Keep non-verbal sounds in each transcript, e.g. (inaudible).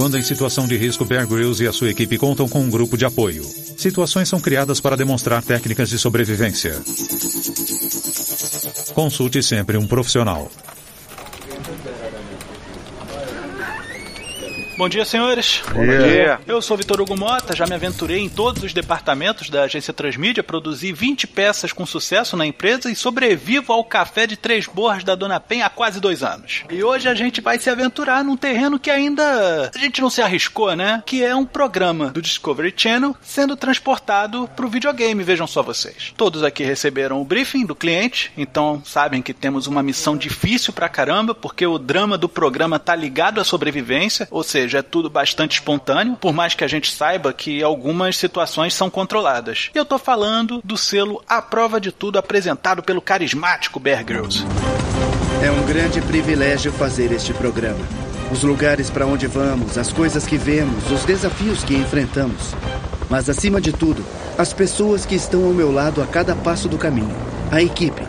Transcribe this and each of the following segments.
Quando em situação de risco, Bear Grylls e a sua equipe contam com um grupo de apoio. Situações são criadas para demonstrar técnicas de sobrevivência. Consulte sempre um profissional. Bom dia, senhores. Bom dia. Eu sou Vitor Hugo Mota, já me aventurei em todos os departamentos da agência Transmídia, produzi 20 peças com sucesso na empresa e sobrevivo ao café de Três Borras da Dona Penha há quase dois anos. E hoje a gente vai se aventurar num terreno que ainda a gente não se arriscou, né? Que é um programa do Discovery Channel sendo transportado pro videogame, vejam só vocês. Todos aqui receberam o briefing do cliente, então sabem que temos uma missão difícil pra caramba, porque o drama do programa tá ligado à sobrevivência, ou seja, é tudo bastante espontâneo, por mais que a gente saiba que algumas situações são controladas. Eu tô falando do selo A Prova de Tudo apresentado pelo carismático Bear Grylls. É um grande privilégio fazer este programa. Os lugares para onde vamos, as coisas que vemos, os desafios que enfrentamos. Mas acima de tudo, as pessoas que estão ao meu lado a cada passo do caminho. A equipe.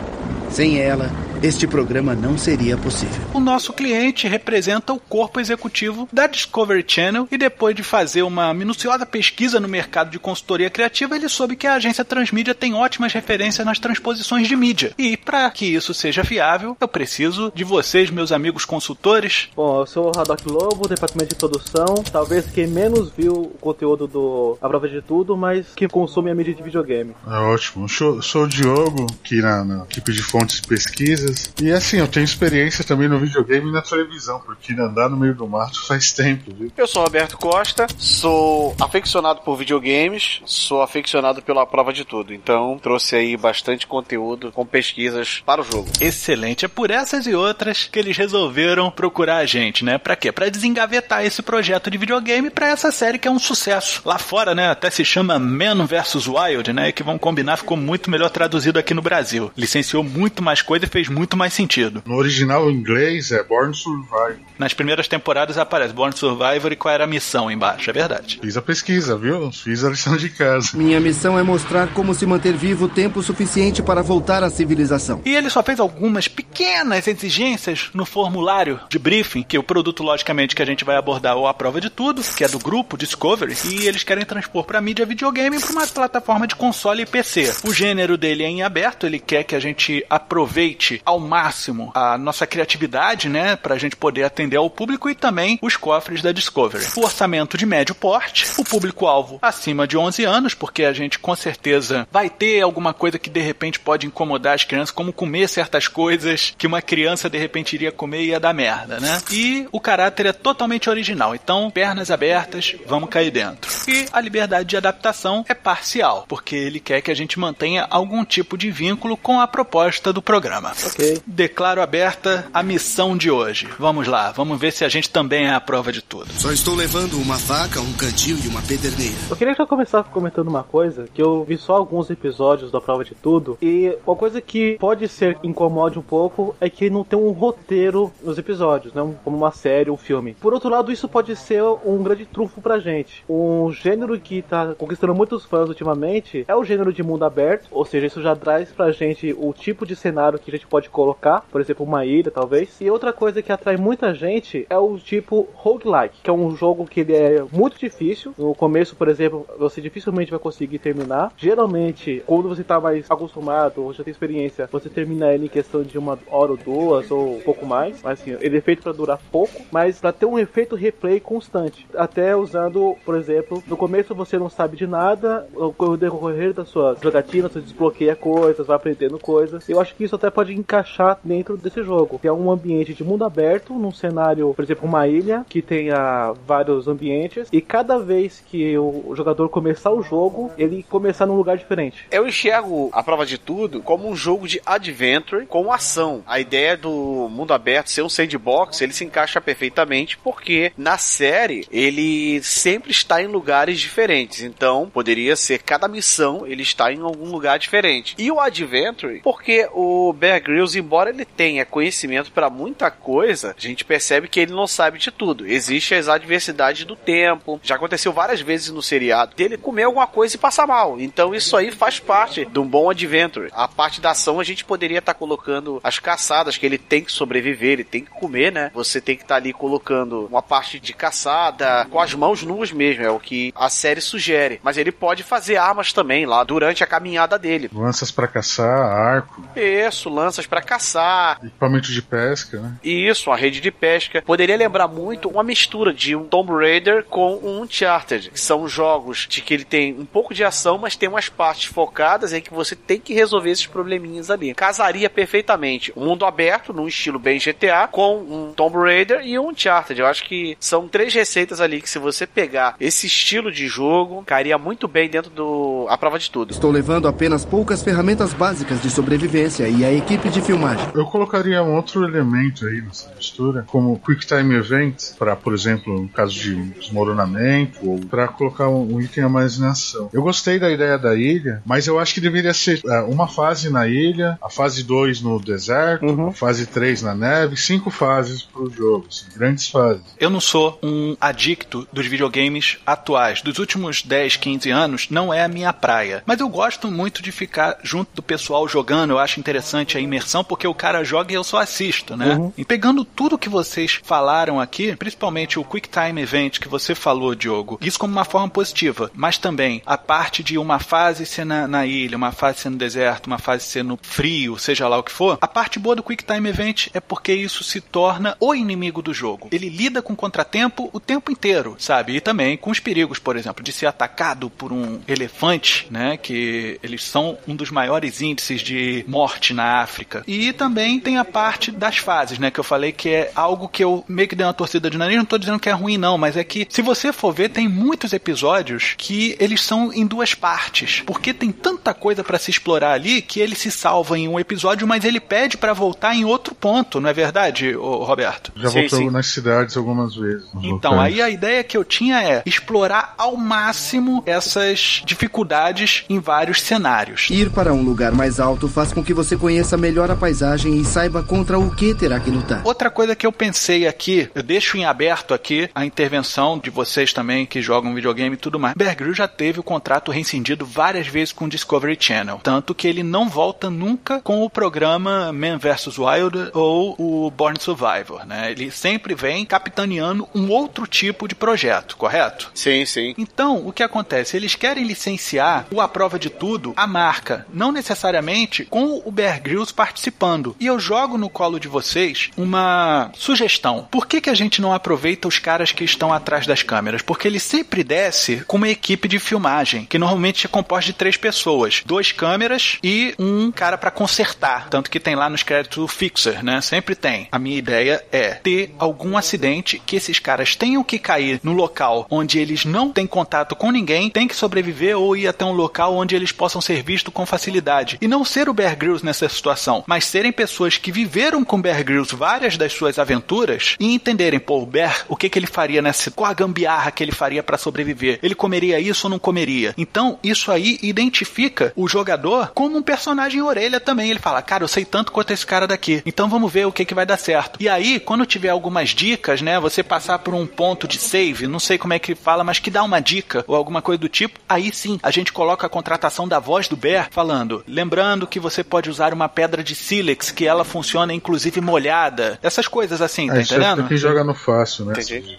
Sem ela, este programa não seria possível. O nosso cliente representa o corpo executivo da Discovery Channel e depois de fazer uma minuciosa pesquisa no mercado de consultoria criativa, ele soube que a agência Transmídia tem ótimas referências nas transposições de mídia. E para que isso seja viável, eu preciso de vocês, meus amigos consultores. Bom, eu sou o Haddock Lobo, departamento de produção. Talvez quem menos viu o conteúdo do A Prova de Tudo, mas que consome a mídia de videogame. É ótimo. Sou, sou o Diogo, aqui na, na equipe de fontes e E assim, eu tenho experiência também no videogame e na televisão, porque andar no meio do mato (laughs) faz tempo, viu? Eu sou o Roberto Costa, sou aficionado por videogames, sou aficionado pela prova de tudo. Então, trouxe aí bastante conteúdo com pesquisas para o jogo. Excelente. É por essas e outras que eles resolveram procurar a gente, né? Pra quê? Pra desengavetar esse projeto de videogame pra essa série que é um sucesso. Lá fora, né? Até se chama Man vs Wild, né? Que vão combinar, ficou muito melhor traduzido aqui no Brasil. Licenciou muito mais coisa e fez muito muito mais sentido. No original inglês é Born Survivor. Nas primeiras temporadas aparece Born Survivor e qual era a missão embaixo, é verdade. Fiz a pesquisa, viu? Fiz a lição de casa. Minha missão é mostrar como se manter vivo tempo suficiente para voltar à civilização. E ele só fez algumas pequenas exigências no formulário de briefing, que o produto, logicamente, que a gente vai abordar ou a prova de tudo, que é do grupo Discovery, e eles querem transpor para mídia videogame para uma plataforma de console e PC. O gênero dele é em aberto, ele quer que a gente aproveite ao máximo a nossa criatividade, né, pra gente poder atender ao público e também os cofres da Discovery. O orçamento de médio porte, o público-alvo acima de 11 anos, porque a gente com certeza vai ter alguma coisa que de repente pode incomodar as crianças, como comer certas coisas que uma criança de repente iria comer e ia dar merda, né? E o caráter é totalmente original, então pernas abertas, vamos cair dentro. E a liberdade de adaptação é parcial, porque ele quer que a gente mantenha algum tipo de vínculo com a proposta do programa. Ok. Declaro aberta a missão de hoje. Vamos lá, vamos ver se a gente também é a prova de tudo. Só estou levando uma faca, um cantil e uma pederneira. Eu queria já começar comentando uma coisa, que eu vi só alguns episódios da prova de tudo, e uma coisa que pode ser incomode um pouco é que não tem um roteiro nos episódios, né? Como uma série, um filme. Por outro lado, isso pode ser um grande trunfo pra gente. Um gênero que tá conquistando muitos fãs ultimamente é o gênero de mundo aberto, ou seja, isso já traz pra gente o tipo de cenário que a gente pode colocar, por exemplo, uma ilha, talvez. E outra coisa que atrai muita gente é o tipo roguelike, que é um jogo que ele é muito difícil. No começo, por exemplo, você dificilmente vai conseguir terminar. Geralmente, quando você tá mais acostumado ou já tem experiência, você termina ele em questão de uma hora ou duas ou um pouco mais. Mas assim, ele é feito para durar pouco, mas para ter um efeito replay constante. Até usando, por exemplo, no começo você não sabe de nada, o decorrer das suas jogatinas, você desbloqueia coisas, vai aprendendo coisas. Eu acho que isso até pode encaixar dentro desse jogo. Que é um ambiente de mundo aberto, num cenário, por exemplo, uma ilha que tenha vários ambientes e cada vez que o jogador começar o jogo, ele começar num lugar diferente. Eu enxergo a prova de tudo como um jogo de adventure com ação. A ideia do mundo aberto ser um sandbox, ele se encaixa perfeitamente porque na série ele sempre está em lugares diferentes. Então, poderia ser cada missão ele está em algum lugar diferente. E o adventure, porque o Bear Grylls, embora ele tenha conhecimento para muita coisa, a gente percebe que ele não sabe de tudo. Existe as adversidades do tempo. Já aconteceu várias vezes no seriado dele comer alguma coisa e passar mal. Então isso aí faz parte de um bom adventure. A parte da ação a gente poderia estar tá colocando as caçadas que ele tem que sobreviver, ele tem que comer, né? Você tem que estar tá ali colocando uma parte de caçada com as mãos nuas mesmo, é o que a série sugere. Mas ele pode fazer armas também lá durante a caminhada dele. Lanças para caçar, arco. Isso, lanças para caçar. Equipamento de pesca, né? Isso, uma rede de pesca. Poderia lembrar muito uma mistura de um Tomb Raider com um Uncharted, que são jogos de que ele tem um pouco de ação, mas tem umas partes focadas em que você tem que resolver esses probleminhas ali. Casaria perfeitamente um mundo aberto, num estilo bem GTA, com um Tomb Raider e um Uncharted. Eu acho que são três receitas ali que se você pegar esse estilo de jogo, cairia muito bem dentro do a prova de tudo. Estou levando apenas poucas ferramentas básicas de sobrevivência e a equipe de filmagem. Eu colocaria um outro elemento aí nessa mistura, como Quick Time Event, para, por exemplo, no caso de desmoronamento, ou para colocar um, um item a mais na ação. Eu gostei da ideia da ilha, mas eu acho que deveria ser uh, uma fase na ilha, a fase 2 no deserto, uhum. a fase 3 na neve, cinco fases pro jogo, assim, grandes fases. Eu não sou um adicto dos videogames atuais. Dos últimos 10, 15 anos, não é a minha praia. Mas eu gosto muito de ficar junto do pessoal jogando, eu acho interessante a imersão, porque o cara joga e eu só assisto, né? Uhum. E pegando tudo que vocês falaram aqui, principalmente o Quick Time Event que você falou, Diogo, isso como uma forma positiva, mas também a parte de uma fase ser na, na ilha, uma fase ser no deserto, uma fase ser no frio, seja lá o que for, a parte boa do Quick Time Event é porque isso se torna o inimigo do jogo. Ele lida com contratempo o tempo inteiro, sabe? E também com os perigos, por exemplo, de ser atacado por um elefante, né? Que eles são um dos maiores índices de morte na África. E também tem a parte das fases, né? Que eu falei que é algo que eu meio que dei uma torcida de nariz. Não tô dizendo que é ruim, não, mas é que se você for ver, tem muitos episódios que eles são em duas partes. Porque tem tanta coisa para se explorar ali que ele se salva em um episódio, mas ele pede para voltar em outro ponto, não é verdade, Roberto? Já sim, voltou sim. nas cidades algumas vezes. Então, aí a ideia que eu tinha é explorar ao máximo essas dificuldades em vários cenários. Ir para um lugar mais alto faz com que você conheça melhor a paisagem e saiba contra o que terá que lutar. Outra coisa que eu pensei aqui, eu deixo em aberto aqui a intervenção de vocês também que jogam videogame e tudo mais. Bear Grylls já teve o contrato rescindido várias vezes com o Discovery Channel, tanto que ele não volta nunca com o programa Man vs Wild ou o Born Survivor, né? Ele sempre vem capitaneando um outro tipo de projeto, correto? Sim, sim. Então, o que acontece? Eles querem licenciar o A Prova de Tudo, a marca, não necessariamente com o Bear Grylls participando. E eu jogo no colo de vocês uma sugestão. Por que, que a gente não aproveita os caras que estão atrás das câmeras? Porque ele sempre desce com uma equipe de filmagem, que normalmente é composta de três pessoas: dois câmeras e um cara para consertar. Tanto que tem lá nos créditos o fixer, né? Sempre tem. A minha ideia é ter algum acidente que esses caras tenham que cair no local onde eles não têm contato com ninguém, têm que sobreviver ou ir até um local onde eles possam ser vistos com facilidade. E não ser o Bear Grylls nessa situação, mas serem pessoas que viveram com Bear Grylls várias das suas aventuras e entenderem, pô, o Bear, o que, que ele faria nessa. qual a gambiarra que ele faria para sobreviver? Ele comeria isso ou não comeria? Então, isso aí identifica o jogador como um personagem orelha também. Ele fala, cara, eu sei tanto quanto esse cara daqui, então vamos ver o que, que vai dar certo. E aí, quando tiver algumas dicas, né, você passar por um ponto de save, não sei como é que fala, mas que dá uma dica ou alguma coisa do tipo, aí sim a gente coloca a contratação da voz do Bear falando, lembrando que você pode usar uma pedra de sílex que ela funciona inclusive molhada. Essas coisas assim, tá é, entendendo? Isso é quem joga no fácil, né? Entendi.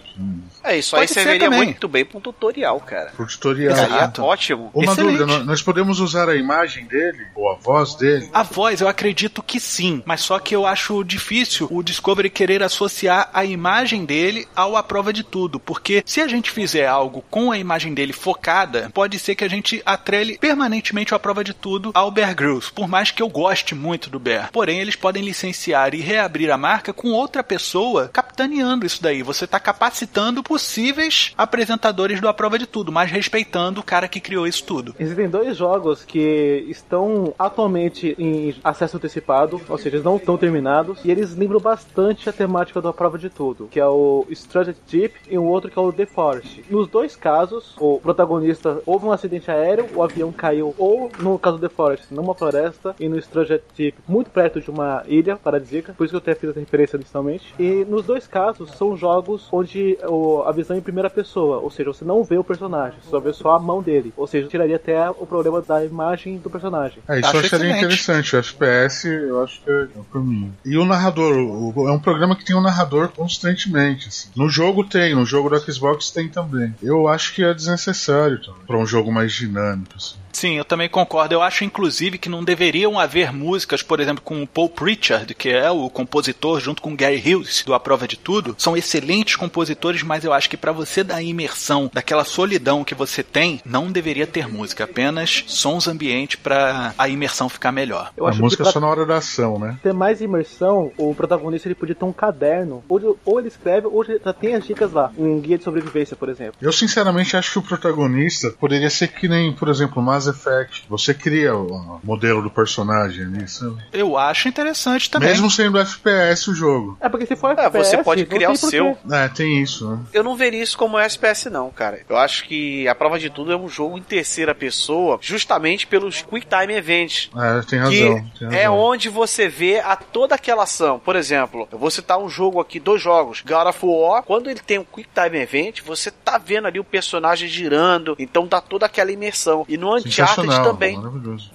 É, isso Pode aí serviria muito bem para um tutorial, cara. Pro tutorial. Exato. ótimo. Uma Excelente. dúvida, nós podemos usar a imagem dele ou a voz dele? A voz, eu acredito que sim, mas só que eu acho difícil o Discovery querer associar a imagem dele ao A Prova de Tudo, porque se a gente fizer algo com a imagem dele focada, pode ser que a gente atrele permanentemente o A Prova de Tudo ao Bear Grylls. Por mais que eu goste muito do Bear. Porém, eles podem licenciar e reabrir a marca com outra pessoa capitaneando isso daí. Você está capacitando possíveis apresentadores do A Prova de Tudo, mas respeitando o cara que criou isso tudo. Existem dois jogos que estão atualmente em acesso antecipado, ou seja, eles não estão terminados, e eles lembram bastante a temática do A Prova de Tudo, que é o Stranger Deep e o outro que é o The Forest. Nos dois casos, o protagonista houve um acidente aéreo, o avião caiu, ou no caso do The Forest, numa floresta, e no Stranger Deep, muito perto de uma ilha paradisíaca, por isso que eu tenho feito essa referência inicialmente. E nos dois casos, são jogos onde o, a visão em primeira pessoa, ou seja, você não vê o personagem, você só vê só a mão dele, ou seja, tiraria até o problema da imagem do personagem. É, isso Acho eu acharia excelente. interessante. O FPS, eu acho que é é o caminho. E o narrador, o- é um programa que tem um narrador constantemente. assim. No jogo tem, no jogo do Xbox tem também. Eu acho que é desnecessário também, pra um jogo mais dinâmico. Assim. Sim, eu também concordo. Eu acho, inclusive, que não deveriam haver músicas, por exemplo, com o Paul Pritchard, que é o compositor, junto com o Gary Hughes, do A Prova de Tudo. São excelentes compositores, mas eu acho que para você dar a imersão daquela solidão que você tem, não deveria ter música, apenas sons ambientes para a imersão ficar melhor. Eu a acho música que é só na hora da ação, né? ter mais imersão, o protagonista ele podia ter um caderno, ou, ou ele escreve, ou já tem as dicas lá, um guia de sobrevivência, por exemplo. Eu sinceramente acho que o protagonista poderia ser que nem, por exemplo, Mass Effect. Você cria o modelo do personagem ali, sabe? Eu acho interessante também. Mesmo sendo FPS o jogo. É porque se for É, você FPS, pode não criar o seu. É, tem isso, né? Eu não veria isso como SPS, não, cara. Eu acho que a prova de tudo é um jogo em terceira pessoa, justamente pelos Quick Time Events. É, tem Que razão. tem é razão. onde você vê a toda aquela ação. Por exemplo, eu vou citar um jogo aqui, dois jogos. God of War, quando ele tem um Quick Time Event, você tá vendo ali o personagem girando, então dá toda aquela imersão. E no Uncharted também.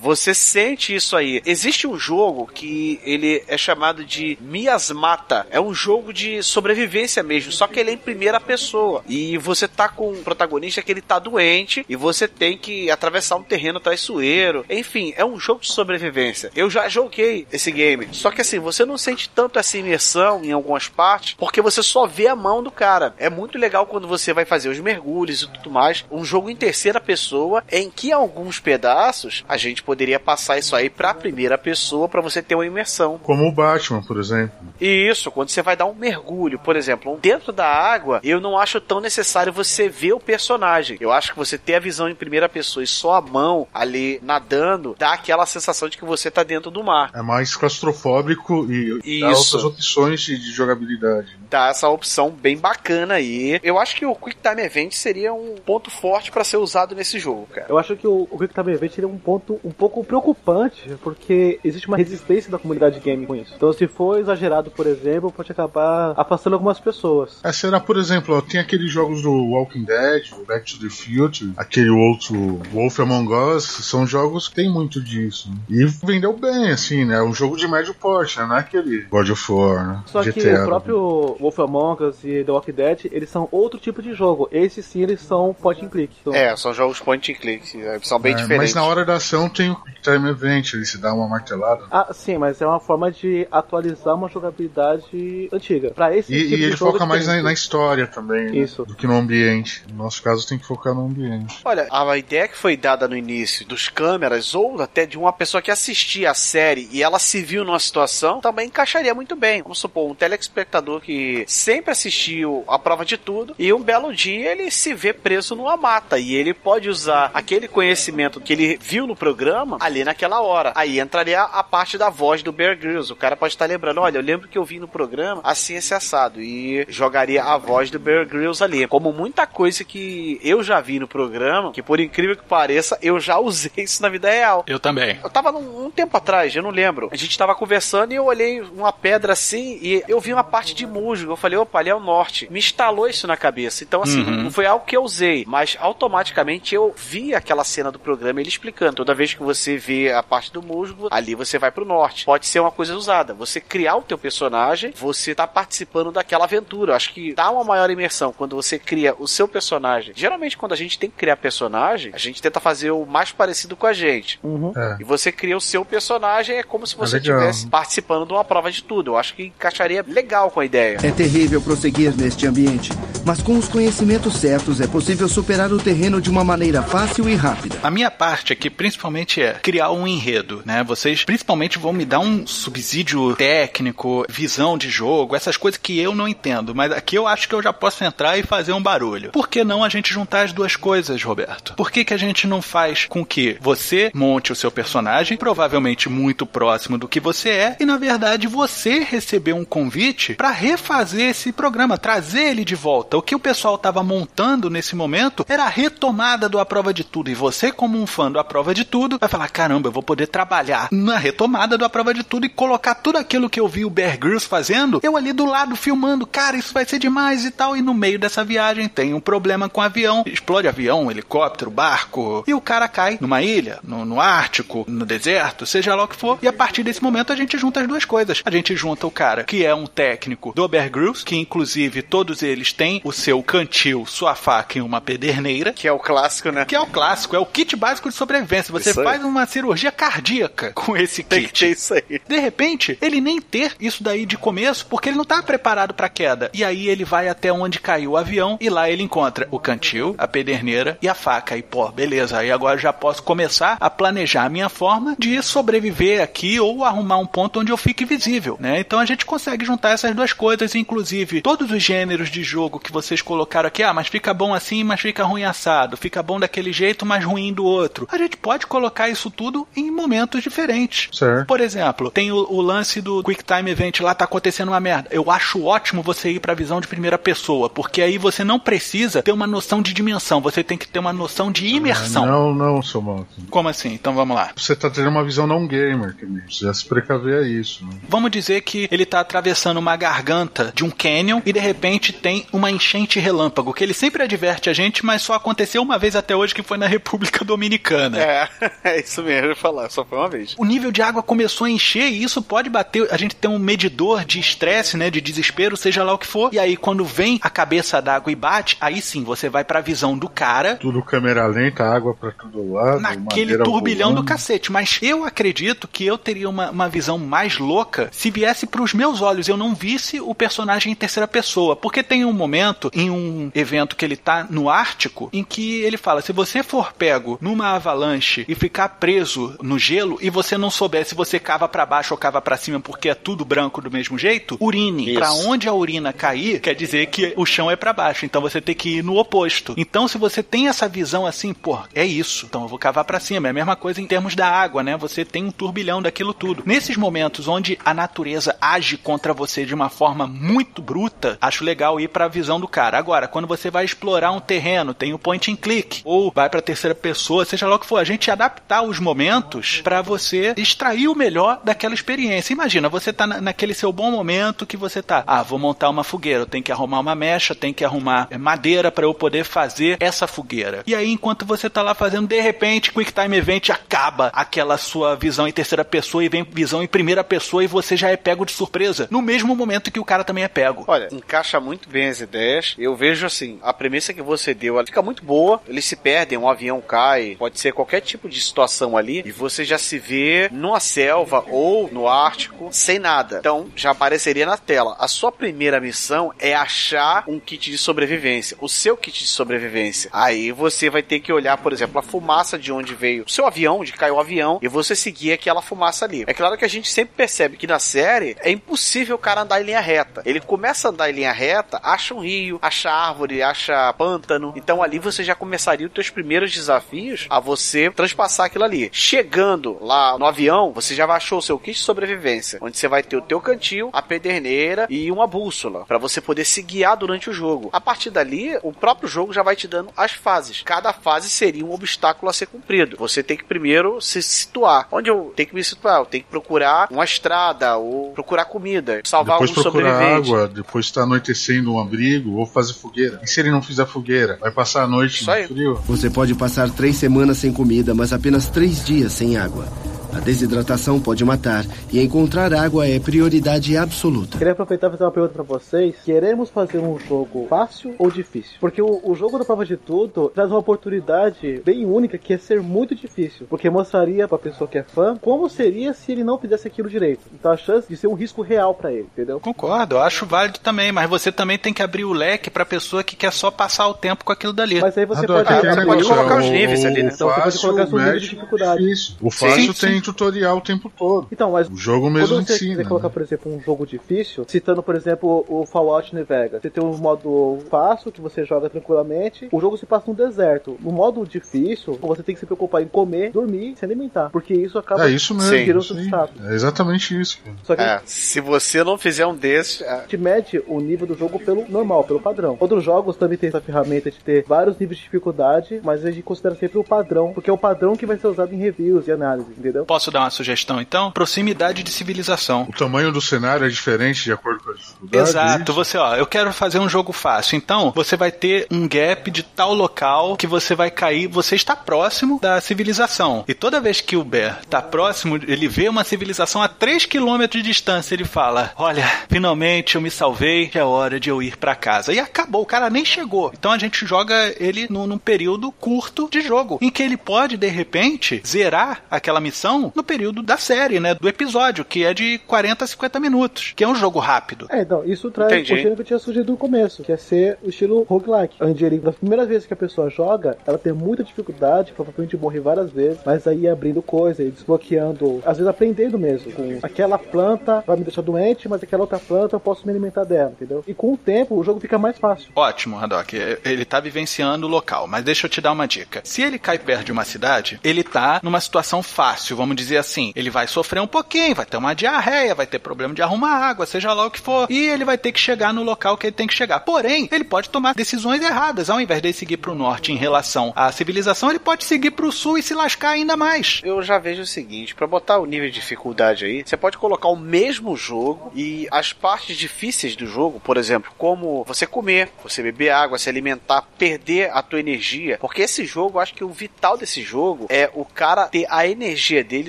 Você sente isso aí. Existe um jogo que ele é chamado de Miasmata. É um jogo de sobrevivência mesmo, só que ele é em primeira pessoa. E você tá com um protagonista que ele tá doente e você tem que atravessar um terreno traiçoeiro. Enfim, é um jogo de sobrevivência. Eu já joguei esse game. Só que assim, você não sente tanto essa imersão em algumas partes, porque você só vê a mão do cara. É muito legal quando você vai fazer os mergulhos e tudo mais. Um jogo em terceira pessoa, em que alguns pedaços a gente poderia passar isso aí pra primeira pessoa pra você ter uma imersão. Como o Batman, por exemplo. E isso, quando você vai dar um mergulho, por exemplo, dentro da água, eu não acho tão necessário você ver o personagem. Eu acho que você ter a visão em primeira pessoa e só a mão ali nadando, dá aquela sensação de que você tá dentro do mar. É mais claustrofóbico e dá Isso. outras opções de, de jogabilidade. né? Dá essa opção bem bacana aí. Eu acho que o Quick Time Event seria um ponto forte pra ser usado nesse jogo, cara. Eu acho que o, o Quick Time Event ele é um ponto um pouco preocupante, porque existe uma resistência da comunidade game com isso. Então, se for exagerado, por exemplo, pode acabar afastando algumas pessoas. É, será, por exemplo, tem aqueles jogos do Walking Dead, o Back to the Future, aquele outro Wolf Among Us, são jogos que tem muito disso. né? E vendeu bem, assim, né? É um jogo de médio porte, né? Não é aquele God of War, né? Só que GTA. o próprio Wolf Among Us e The Walking Dead, eles são outro tipo de jogo. Esses sim, eles são point and click. Então, É, são jogos point and click, é, são bem É, diferentes. mas na hora da ação tem o Quick Time Event, ele se dá uma martelada. Ah, sim, mas é uma forma de atualizar uma jogabilidade antiga. Pra esse E, tipo e de ele jogo foca mais na, na história também, né? Isso. do que no ambiente. No nosso caso, tem que focar no ambiente. Olha, a ideia que foi dada no início dos câmeras, ou até de uma pessoa que assistia a série e ela se viu numa situação, também encaixaria muito bem. Vamos supor, um telespectador que sempre assistiu a prova de tudo e um belo dia ele se vê preso numa mata e ele pode usar aquele conhecimento que ele viu no programa ali naquela hora. Aí entraria a parte da voz do Bear Grylls. O cara pode estar lembrando, olha, eu lembro que eu vi no programa assim esse assado e jogaria a voz do Bear Grylls ali. Como muita coisa que eu já vi no programa, que por incrível que pareça, eu já usei isso na vida real. Eu também. Eu tava num, um tempo atrás, eu não lembro. A gente tava conversando e eu olhei uma pedra assim e eu vi uma parte de musgo. Eu falei, opa, ali é o norte. Me instalou isso na cabeça. Então, assim, Uhum. não foi algo que eu usei, mas automaticamente eu vi aquela cena do programa ele explicando. Toda vez que você vê a parte do musgo, ali você vai pro norte. Pode ser uma coisa usada. Você criar o teu personagem, você tá participando daquela aventura. Eu acho que dá uma maior imersão quando você cria o seu personagem. Geralmente, quando a gente tem que criar personagem, a gente tenta fazer o mais parecido com a gente. Uhum. É. E você cria o seu personagem, é como se você legal. estivesse participando de uma prova de tudo. Eu acho que encaixaria legal com a ideia. É terrível prosseguir neste ambiente, mas com os conhecimentos certos é possível superar o terreno de uma maneira fácil e rápida. A minha parte aqui, principalmente, é criar um enredo, né? Vocês, principalmente vão me dar um subsídio técnico, visão de jogo, essas coisas que eu não entendo. Mas aqui eu acho que eu já posso entrar e fazer um barulho. Por que não a gente juntar as duas coisas, Roberto? Por que, que a gente não faz com que você monte o seu personagem, provavelmente muito próximo do que você é, e na verdade você recebeu um convite para refazer esse programa, trazer ele de volta? O que o pessoal estava montando nesse momento era a retomada do A Prova de Tudo. E você, como um fã do A Prova de Tudo, vai falar: caramba, eu vou poder trabalhar na retomada do A Prova de Tudo e colocar tudo aquilo que eu vi o Bear Grylls fazendo, eu ali do lado filmando, cara, isso vai ser demais e tal. E no meio dessa viagem tem um problema com o avião, explode avião, helicóptero, barco, e o cara cai numa ilha, no, no Ártico, no deserto, seja lá o que for. E a partir desse momento a gente junta as duas coisas. A gente junta o cara que é um técnico do Bear Grylls, que inclusive todos eles têm o seu cantil, sua faca e uma pederneira. Que é o clássico, né? Que é o clássico, é o kit básico de sobrevivência. Você faz uma cirurgia cardíaca (laughs) com esse Tem kit. que ter isso aí. De repente, ele nem ter isso daí de começo, porque ele não tá preparado pra queda. E aí ele vai até onde caiu o avião e lá ele encontra o cantil, a pederneira e a faca. E pô, beleza, aí agora já posso começar a planejar a minha forma de sobreviver aqui ou arrumar um ponto onde eu fique visível, né? Então a gente consegue juntar essas duas coisas, inclusive todos os gêneros de jogo que vocês colocaram aqui, ah, mas fica bom assim, mas fica ruim assado, fica bom daquele jeito, mas ruim do outro. A gente pode colocar isso tudo em momentos diferentes. Certo. Por exemplo, tem o, o lance do Quick Time Event lá, tá acontecendo uma merda. Eu acho ótimo você ir pra visão de primeira pessoa, porque aí você não precisa ter uma noção de dimensão, você tem que ter uma noção de imersão. Não, não, seu Malcolm. Como assim? Então vamos lá. Você tá tendo uma visão não gamer também. Precisa se precaver a isso, né? Vamos dizer que ele tá atravessando uma garganta de um canyon e de repente tem uma enchente relâmpago, que ele sempre adverte a gente, mas só aconteceu uma vez até hoje que foi na República Dominicana. É, (laughs) é isso mesmo, eu ia falar, só foi uma vez. O nível de água começou a encher e isso pode bater. A gente tem um medidor de estresse, né? De desespero, seja lá o que for. E aí, quando vem a cabeça d'água e bate, aí sim você vai pra visão do cara. Tudo câmera lenta, água pra todo lado. Naquele turbilhão do voando. cacete. Mas eu acredito que eu teria uma, uma visão mais louca se viesse pros meus olhos eu não visse o personagem em terceira pessoa. Porque tem um momento em um evento que ele tá no Ártico em que ele fala: se você for pego numa avalanche e ficar preso no gelo e você não souber se você cava pra baixo ou cava pra cima porque é tudo branco do mesmo jeito, urine. Pra onde a urina cair, quer dizer que o chão é pra baixo. Então você tem que ir no oposto. Então, se você tem essa visão assim, pô, é isso. Então eu vou cavar pra cima. É a mesma coisa em termos da água, né? Você tem um turbilhão daquilo tudo. Nesses momentos onde a natureza age contra você de uma forma muito bruta, acho legal ir pra visão do cara. Agora, quando você vai explorar um terreno, tem o point and click, ou vai pra terceira pessoa, seja lá o que for, a gente adaptar os momentos pra você extrair o melhor daquela experiência. Imagina, você tá na- naquele seu bom momento que você tá, ah, vou montar uma fogueira, eu tenho que arrumar uma mecha, tenho que arrumar é, madeira pra eu poder fazer essa fogueira. E aí, enquanto você tá lá fazendo, de repente, Quick Time Event acaba aquela sua visão em terceira pessoa e vem visão em primeira pessoa e você já é pego de surpresa, no mesmo momento que o cara também é pego. Olha, encaixa muito bem as ideias. Eu vejo assim, a premissa que você deu, ela fica muito boa. Eles se perdem, um avião cai, pode ser qualquer tipo de situação ali, e você já se vê numa selva ou no Ártico sem nada. Então, já apareceria na tela. A sua primeira missão é achar um kit de sobrevivência, o seu kit de sobrevivência. Aí você vai ter que olhar, por exemplo, a fumaça de onde veio o seu avião, de caiu o avião, e você seguir aquela fumaça ali. É claro que a gente sempre percebe que na série é impossível o cara andar em linha reta. Ele começa a andar em linha reta, acha um rio, acha árvore, acha pântano. Então ali você já começaria os teus primeiros desafios a você transpassar aquilo ali. Chegando lá no avião, você já achou o seu kit de sobrevivência, onde você vai ter o teu cantil, a pederneira e uma bússola para você poder se guiar durante o jogo. A partir dali, o próprio jogo já vai te dando as fases. Cada fase seria um obstáculo a ser cumprido. Você tem que primeiro se situar. Onde eu tenho que me situar? Eu tenho que procurar uma estrada ou procurar comida, salvar Depois algum procurar sobrevivente. água, depois está anoitecendo um abrigo, ou fazer fogueira. E se ele não fizer fogueira? Vai passar a noite Isso no aí. frio? Você pode passar três semanas sem comida, mas apenas três dias sem água. A desidratação pode matar e encontrar água é prioridade absoluta. Queria aproveitar e fazer uma pergunta pra vocês. Queremos fazer um jogo fácil ou difícil? Porque o, o jogo da prova de tudo traz uma oportunidade bem única que é ser muito difícil. Porque mostraria pra pessoa que é fã como seria se ele não fizesse aquilo direito. Então a chance de ser um risco real pra ele, entendeu? Concordo, eu acho válido também, mas você também tem que abrir o leque pra pessoa que quer só passar o tempo com aquilo dali. Mas aí você Adoro, pode, aquele você abrir- pode colocar os níveis ali, né? Então você pode colocar seu nível de dificuldade. difícil. O fácil Sim, sim. tem tem tutorial o tempo todo. Então, mas O jogo mesmo quando você ensina. quiser colocar, né? por exemplo, um jogo difícil, citando, por exemplo, o Fallout New Vegas, você tem um modo fácil que você joga tranquilamente, o jogo se passa no deserto. No modo difícil, você tem que se preocupar em comer, dormir, se alimentar, porque isso acaba É isso mesmo. Sim. tirando aí. status. É exatamente isso. cara. Só que É, se você não fizer um desses, é, te mede o nível do jogo pelo normal, pelo padrão. Outros jogos também tem essa ferramenta de ter vários níveis de dificuldade, mas a gente considera sempre o padrão, porque é o padrão que vai ser usado em reviews e análises, entendeu? Posso dar uma sugestão então? Proximidade de civilização. O tamanho do cenário é diferente de acordo com a dificuldade. Exato, você, ó, eu quero fazer um jogo fácil. Então, você vai ter um gap de tal local que você vai cair, você está próximo da civilização. E toda vez que o Bear está próximo, ele vê uma civilização a 3 km de distância, ele fala: "Olha, finalmente eu me salvei, é hora de eu ir para casa". E acabou, o cara nem chegou. Então a gente joga ele num, num período curto de jogo, em que ele pode de repente zerar aquela missão no período da série, né, do episódio, que é de 40 a 50 minutos, que é um jogo rápido. É, então, isso traz Entendi. o gênero que eu tinha sugerido no começo, que é ser o estilo roguelike. Onde ele, das primeiras vezes que a pessoa joga, ela tem muita dificuldade, provavelmente morre várias vezes, mas aí abrindo coisa e desbloqueando, às vezes aprendendo mesmo. Com aquela planta vai me deixar doente, mas aquela outra planta eu posso me alimentar dela, entendeu? E com o tempo o jogo fica mais fácil. Ótimo, Haddock. Ele tá vivenciando o local, mas deixa eu te dar uma dica. Se ele cai perto de uma cidade, ele tá numa situação fácil, vamos dizer assim. Ele vai sofrer um pouquinho, vai ter uma diarreia, vai ter problema de arrumar água, seja lá o que for, e ele vai ter que chegar no local que ele tem que chegar. Porém, ele pode tomar decisões erradas. Ao invés de seguir pro norte em relação à civilização, ele pode seguir pro sul e se lascar ainda mais. eu já vejo o seguinte, pra botar o nível de dificuldade aí, você pode colocar o mesmo jogo e as partes difíceis do jogo, por exemplo, como você comer, você beber água, se alimentar, perder a tua energia, porque esse jogo, eu acho que o vital desse jogo é o cara ter a energia dele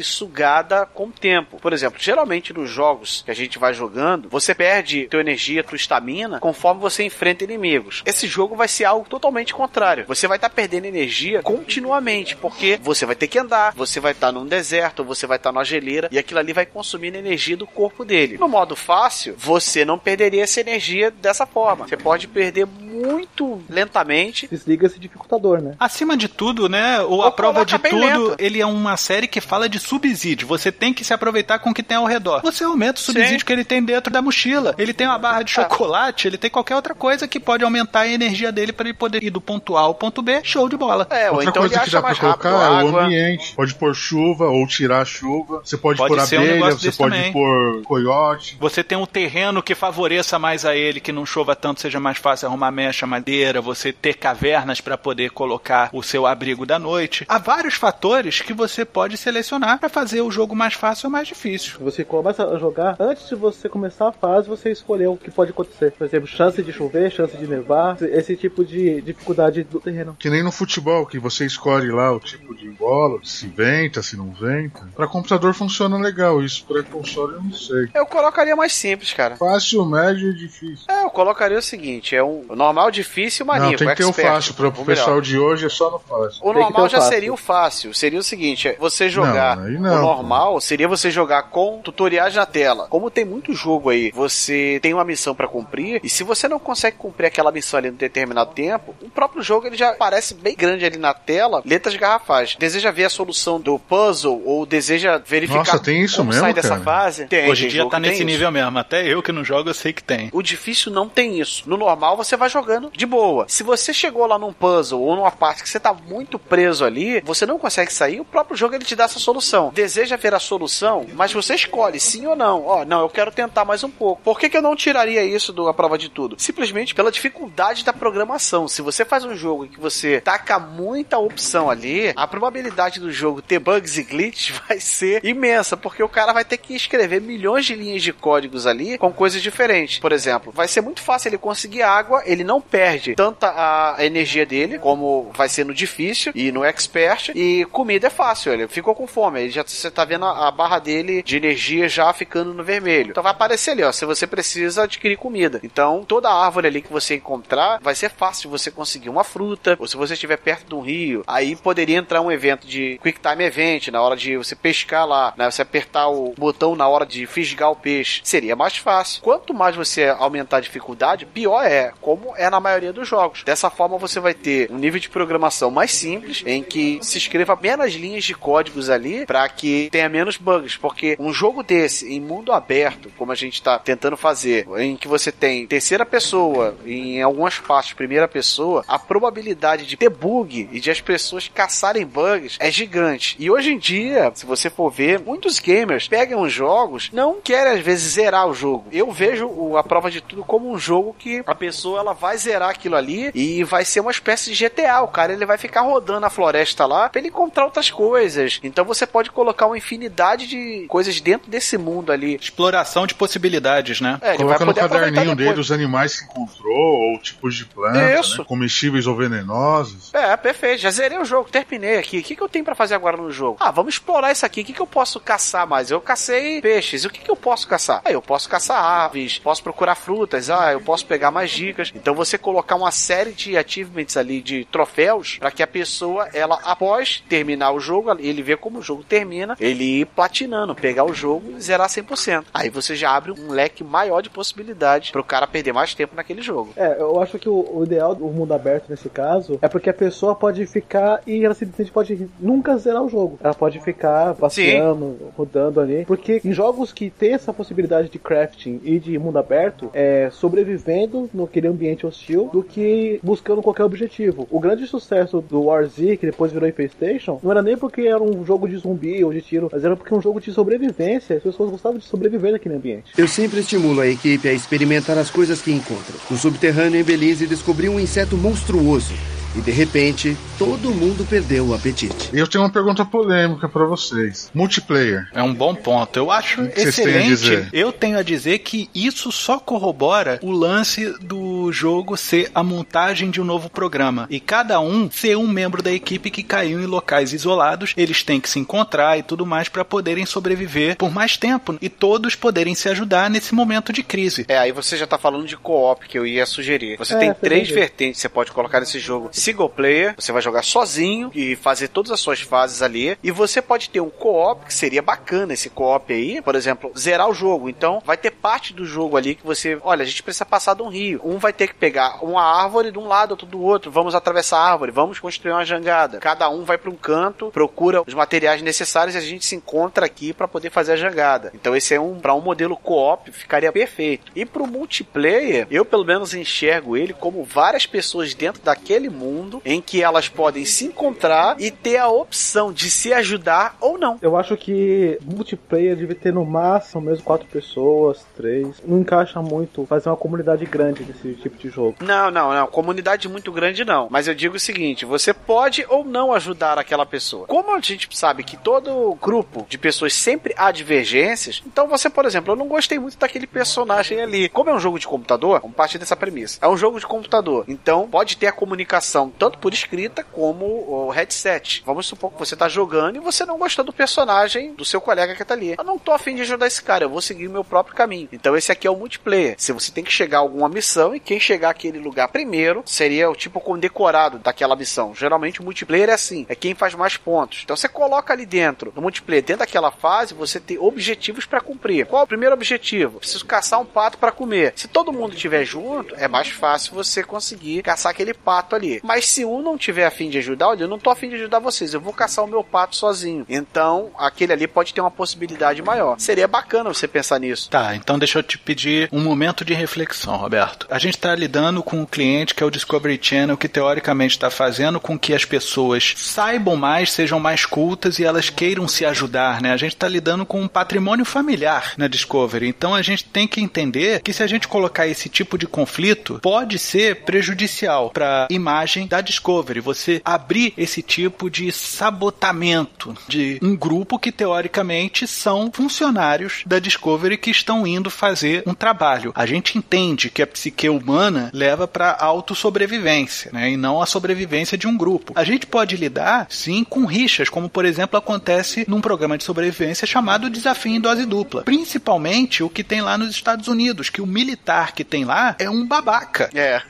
sugada com o tempo. Por exemplo, geralmente nos jogos que a gente vai jogando, você perde tua energia, tua estamina, conforme você enfrenta inimigos. Esse jogo vai ser algo totalmente contrário. Você vai estar perdendo energia continuamente, porque você vai ter que andar, você vai estar num deserto, você vai estar numa geleira, e aquilo ali vai consumindo energia do corpo dele. No modo fácil, você não perderia essa energia dessa forma. Você pode perder muito lentamente. Desliga esse dificultador, né? Acima de tudo, né, o A Prova de Tudo, lento. ele é uma série que fala de subsídio. Você tem que se aproveitar com o que tem ao redor. Você aumenta o subsídio Sim. que ele tem dentro da mochila. Ele tem uma barra de chocolate, ele tem qualquer outra coisa que pode aumentar a energia dele para ele poder ir do ponto A ao ponto B. Show de bola. É, ou Outra então ele coisa que acha dá pra rápido colocar é o água. ambiente. Pode pôr chuva ou tirar a chuva. Você pode, Pode pôr ser um abelha, negócio você desse pode também. pôr coiote. Você tem um terreno que favoreça mais a ele, que não chova tanto, seja mais fácil arrumar mecha, madeira, você ter cavernas para poder colocar o seu abrigo da noite. Há vários fatores que você pode selecionar para fazer o jogo mais fácil ou mais difícil. Você começa a jogar, antes de você começar a fase, você escolheu o que pode acontecer. Por exemplo, chance de chover, chance de nevar, esse tipo de dificuldade do terreno. Que nem no futebol, que você escolhe lá o tipo de bola, se venta, se não venta. Pra computador funciona legal, isso pra console eu não sei. Eu colocaria mais simples, cara. Fácil, médio e difícil. É, eu colocaria o seguinte: é um normal, difícil e não, maníaco. tem que ter o fácil. Pro o pessoal de hoje é só no fácil. O Tem normal já fácil. seria o fácil. Seria o seguinte: é você jogar. Não, não, o normal seria você jogar com tutoriais na tela. Como tem muito jogo aí, você tem uma missão pra cumprir, e se você não consegue cumprir aquela missão ali em determinado tempo, o próprio jogo ele já aparece bem grande ali na tela, letras garrafais. Deseja ver a solução do puzzle ou deseja verificar Nossa, tem isso como mesmo, sai dessa cara? fase? Tem, Hoje em dia tá nesse isso. nível mesmo. Até eu que não jogo, eu sei que tem. O difícil não tem isso. No normal você vai jogando de boa. Se você chegou lá num puzzle ou numa parte que você tá muito preso ali, você não consegue sair, o próprio jogo ele te dá essa solução. Deseja ver a solução, mas você escolhe sim ou não. Ó, não, eu quero tentar mais um pouco. Por que, que eu não tiraria isso da prova de tudo? Simplesmente pela dificuldade da programação. Se você faz um jogo em que você taca muita opção ali, a probabilidade do jogo ter bugs e glitches (laughs) vai ser imensa, porque o cara vai ter que escrever milhões de linhas de códigos ali com coisas diferentes. Por exemplo, vai ser muito fácil ele conseguir água, ele não perde tanta a energia dele, como vai ser no difícil e no expert, e comida é fácil, ele ficou com fome, ele já você tá vendo a, a barra dele de energia já ficando no vermelho. Então vai aparecer ali, ó, se você precisa adquirir comida. Então, toda árvore ali que você encontrar, vai ser fácil você conseguir uma fruta, ou se você estiver perto de um rio, aí poderia entrar um evento de Quick Time Event, na hora de você pescar lá, né, você apertar o botão na hora de fisgar o peixe, seria mais fácil. Quanto mais você aumentar a dificuldade, pior é, como era na maioria dos jogos. Dessa forma você vai ter um nível de programação mais simples, em que se escreva menos linhas de códigos ali para que tenha menos bugs, porque um jogo desse em mundo aberto, como a gente está tentando fazer, em que você tem terceira pessoa, em algumas partes primeira pessoa, a probabilidade de ter bug e de as pessoas caçarem bugs é gigante. E hoje em dia, se você for ver, muitos gamers pegam os jogos, não querem às vezes zerar o jogo. Eu vejo a prova de tudo como um jogo que a pessoa ela vai zerar aquilo ali e vai ser uma espécie de GTA. O cara ele vai ficar rodando a floresta lá para ele encontrar outras coisas. Então você pode colocar uma infinidade de coisas dentro desse mundo ali. Exploração de possibilidades, né? É, Coloca no caderninho dele os animais que encontrou ou tipos de plantas, né? comestíveis ou venenosos. É, perfeito. Já zerei o jogo, terminei aqui. O que, que eu tenho para fazer agora no jogo? Ah, vamos explorar isso aqui. O que, que eu posso caçar mais? Eu cacei peixes. O que, que eu posso caçar? Ah, eu posso caçar aves, posso procurar frutas. Ah, eu posso pegar mais dicas. Então você colocar uma série de achievements ali, de troféus, para que a pessoa, ela, após terminar o jogo, ele vê como o jogo termina, ele ir platinando, pegar o jogo e zerar 100%. Aí você já abre um leque maior de possibilidades pro cara perder mais tempo naquele jogo. É, eu acho que o, o ideal do mundo aberto nesse caso é porque a pessoa pode ficar e ela simplesmente pode nunca zerar o jogo. Ela pode ficar passeando, Sim. rodando ali. Porque em jogos que tem essa possibilidade de crafting e de mundo aberto, é sobrevivendo naquele ambiente hostil do que buscando qualquer objetivo. O grande sucesso do War Z, que depois virou PlayStation, não era nem porque era um jogo de zumbi ou de tiro, mas era porque era um jogo de sobrevivência. As pessoas gostavam de sobreviver naquele ambiente. Eu sempre estimulo a equipe a experimentar as coisas que encontram. No subterrâneo em Belize descobri um inseto monstruoso e de repente, todo mundo perdeu o apetite. Eu tenho uma pergunta polêmica para vocês. Multiplayer. É um bom ponto. Eu acho excelente. Eu tenho a dizer que isso só corrobora o lance do jogo ser a montagem de um novo programa. E cada um ser um membro da equipe que caiu em locais isolados. Eles têm que se encontrar e tudo mais para poderem sobreviver por mais tempo. E todos poderem se ajudar nesse momento de crise. É, aí você já tá falando de co-op que eu ia sugerir. Você é, tem três vertentes que você pode colocar nesse jogo single player, você vai jogar sozinho e fazer todas as suas fases ali. E você pode ter um co-op, que seria bacana esse co-op aí, por exemplo, zerar o jogo. Então, vai ter parte do jogo ali que você, olha, a gente precisa passar de um rio. Um vai ter que pegar uma árvore de um lado, outro do outro. Vamos atravessar a árvore, vamos construir uma jangada. Cada um vai para um canto, procura os materiais necessários e a gente se encontra aqui para poder fazer a jangada. Então, esse é um para um modelo co-op ficaria perfeito. E pro multiplayer, eu pelo menos enxergo ele como várias pessoas dentro daquele mundo mundo em que elas podem se encontrar e ter a opção de se ajudar ou não. Eu acho que multiplayer deve ter no máximo mesmo quatro pessoas, três. Não encaixa muito fazer uma comunidade grande desse tipo de jogo. Não, não, não. Comunidade muito grande não. Mas eu digo o seguinte: você pode ou não ajudar aquela pessoa. Como a gente sabe que todo grupo de pessoas sempre há divergências, então você, por exemplo, eu não gostei muito daquele personagem ali. Como é um jogo de computador, vamos partir dessa premissa. É um jogo de computador. Então pode ter a comunicação tanto por escrita como o headset. Vamos supor que você tá jogando e você não gostou do personagem do seu colega que tá ali. Eu não tô afim de ajudar esse cara, eu vou seguir o meu próprio caminho. Então esse aqui é o multiplayer. Se você tem que chegar a alguma missão e quem chegar àquele lugar primeiro seria o tipo condecorado daquela missão. Geralmente o multiplayer é assim, é quem faz mais pontos. Então você coloca ali dentro, no multiplayer, dentro daquela fase, você tem objetivos para cumprir. Qual é o primeiro objetivo? Preciso caçar um pato para comer. Se todo mundo estiver junto, é mais fácil você conseguir caçar aquele pato ali. Mas se um não tiver afim de ajudar, olha, eu não tô afim de ajudar vocês, eu vou caçar o meu pato sozinho. Então, aquele ali pode ter uma possibilidade maior. Seria bacana você pensar nisso. Tá, então deixa eu te pedir um momento de reflexão, Roberto. A gente está lidando com um cliente que é o Discovery Channel, que teoricamente está fazendo com que as pessoas saibam mais, sejam mais cultas e elas queiram se ajudar, né? A gente está lidando com um patrimônio familiar na Discovery. Então a gente tem que entender que se a gente colocar esse tipo de conflito, pode ser prejudicial para a imagem da Discovery. Você abrir esse tipo de sabotamento de um grupo que teoricamente são funcionários da Discovery que estão indo fazer um trabalho. A gente entende que a psique humana leva para autossobrevivência, né, e não a sobrevivência de um grupo. A gente pode lidar, sim, com rixas, como por exemplo acontece num programa de sobrevivência chamado Desafio em Dose Dupla. Principalmente o que tem lá nos Estados Unidos, que o militar que tem lá é um babaca. É.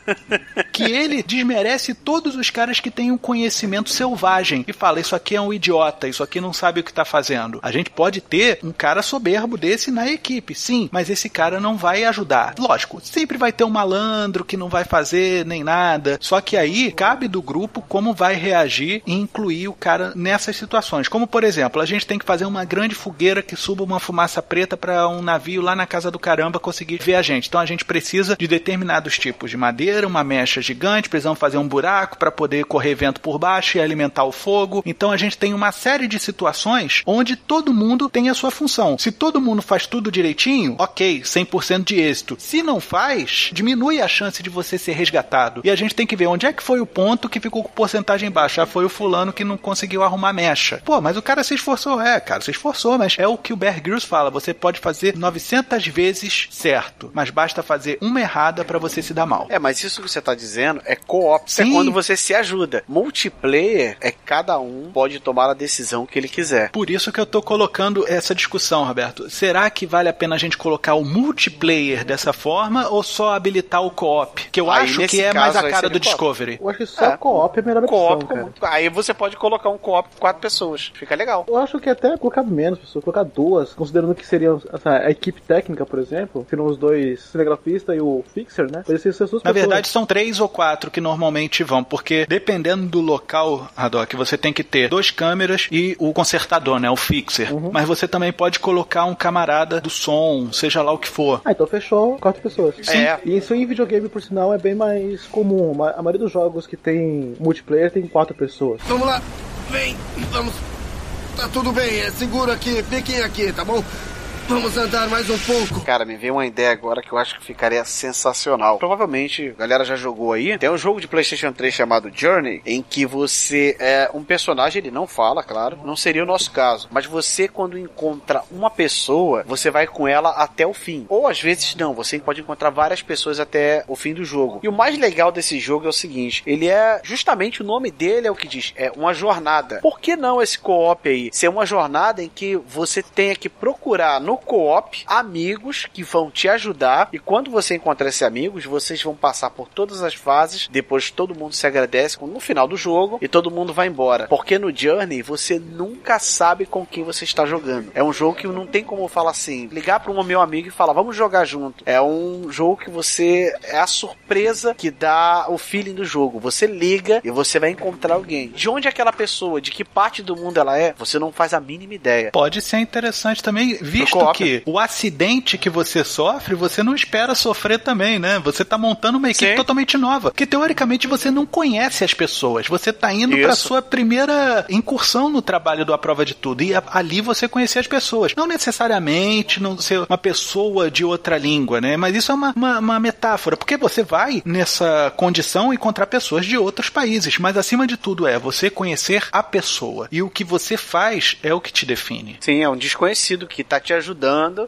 que ele desmerece todos os caras que têm um conhecimento selvagem e fala isso aqui é um idiota, isso aqui não sabe o que tá fazendo. A gente pode ter um cara soberbo desse na equipe, sim, mas esse cara não vai ajudar. Lógico, sempre vai ter um malandro que não vai fazer nem nada. Só que aí cabe do grupo como vai reagir e incluir o cara nessas situações. Como por exemplo, a gente tem que fazer uma grande fogueira que suba uma fumaça preta para um navio lá na casa do caramba conseguir ver a gente. Então a gente precisa de determinados tipos de madeira, uma mecha gigante, precisamos fazer um buraco para poder correr vento por baixo e alimentar o fogo. Então a gente tem uma série de situações onde todo mundo tem a sua função. Se todo mundo faz tudo direitinho, ok, 100% de êxito. Se não faz, diminui a chance de você ser resgatado. E a gente tem que ver onde é que foi o ponto que ficou com porcentagem baixa. Ah, foi o fulano que não conseguiu arrumar mecha. Pô, mas o cara se esforçou. É, cara, se esforçou, mas é o que o Bear Grylls fala. Você pode fazer 900 vezes certo, mas basta fazer uma errada para você se dar mal. É, mas isso que você tá dizendo é co-op. Quando você se ajuda. Multiplayer é cada um pode tomar a decisão que ele quiser. Por isso que eu tô colocando essa discussão, Roberto. Será que vale a pena a gente colocar o multiplayer dessa forma ou só habilitar o co-op? Que eu Aí, acho que é mais a cara do. Discovery. Eu acho que só É. co-op é a melhor opção, Co-op, aí você pode colocar um co-op com quatro pessoas. Fica legal. Eu acho que até colocar menos pessoas, colocar duas, considerando que seriam a equipe técnica, por exemplo, seriam os dois cinegrafistas e o fixer, né? Ser Na pessoas. verdade, são três ou quatro que normalmente porque dependendo do local, Haddock, você tem que ter duas câmeras e o consertador, né? O fixer. Uhum. Mas você também pode colocar um camarada do som, seja lá o que for. Ah, então fechou quatro pessoas. É. E isso em videogame, por sinal, é bem mais comum. A maioria dos jogos que tem multiplayer tem quatro pessoas. Vamos lá. Vem, vamos. Tá tudo bem, é seguro aqui. Fiquem aqui, tá bom? Vamos andar mais um pouco. Cara, me veio uma ideia agora que eu acho que ficaria sensacional. Provavelmente, a galera já jogou aí. Tem um jogo de PlayStation 3 chamado Journey, em que você é um personagem, ele não fala, claro. Não seria o nosso caso. Mas você, quando encontra uma pessoa, você vai com ela até o fim. Ou às vezes não, você pode encontrar várias pessoas até o fim do jogo. E o mais legal desse jogo é o seguinte: ele é justamente o nome dele é o que diz, é uma jornada. Por que não esse co-op aí? Ser uma jornada em que você tenha que procurar no co-op amigos que vão te ajudar e quando você encontrar esses amigos, vocês vão passar por todas as fases, depois todo mundo se agradece no final do jogo e todo mundo vai embora. Porque no Journey você nunca sabe com quem você está jogando. É um jogo que não tem como falar assim, ligar para um meu amigo e falar, vamos jogar junto. É um jogo que você é a surpresa que dá o feeling do jogo. Você liga e você vai encontrar alguém. De onde é aquela pessoa, de que parte do mundo ela é, você não faz a mínima ideia. Pode ser interessante também, visto. Que o acidente que você sofre, você não espera sofrer também, né? Você tá montando uma equipe Sim. totalmente nova. Porque teoricamente você não conhece as pessoas. Você tá indo pra Isso. sua primeira incursão no trabalho do A Prova de Tudo. E ali você conhecer as pessoas. Não necessariamente não ser uma pessoa de outra língua, né? Mas isso é uma, uma, uma metáfora. Porque você vai nessa condição encontrar pessoas de outros países. Mas acima de tudo é você conhecer a pessoa. E o que você faz é o que te define. Sim, é um desconhecido que tá te ajudando.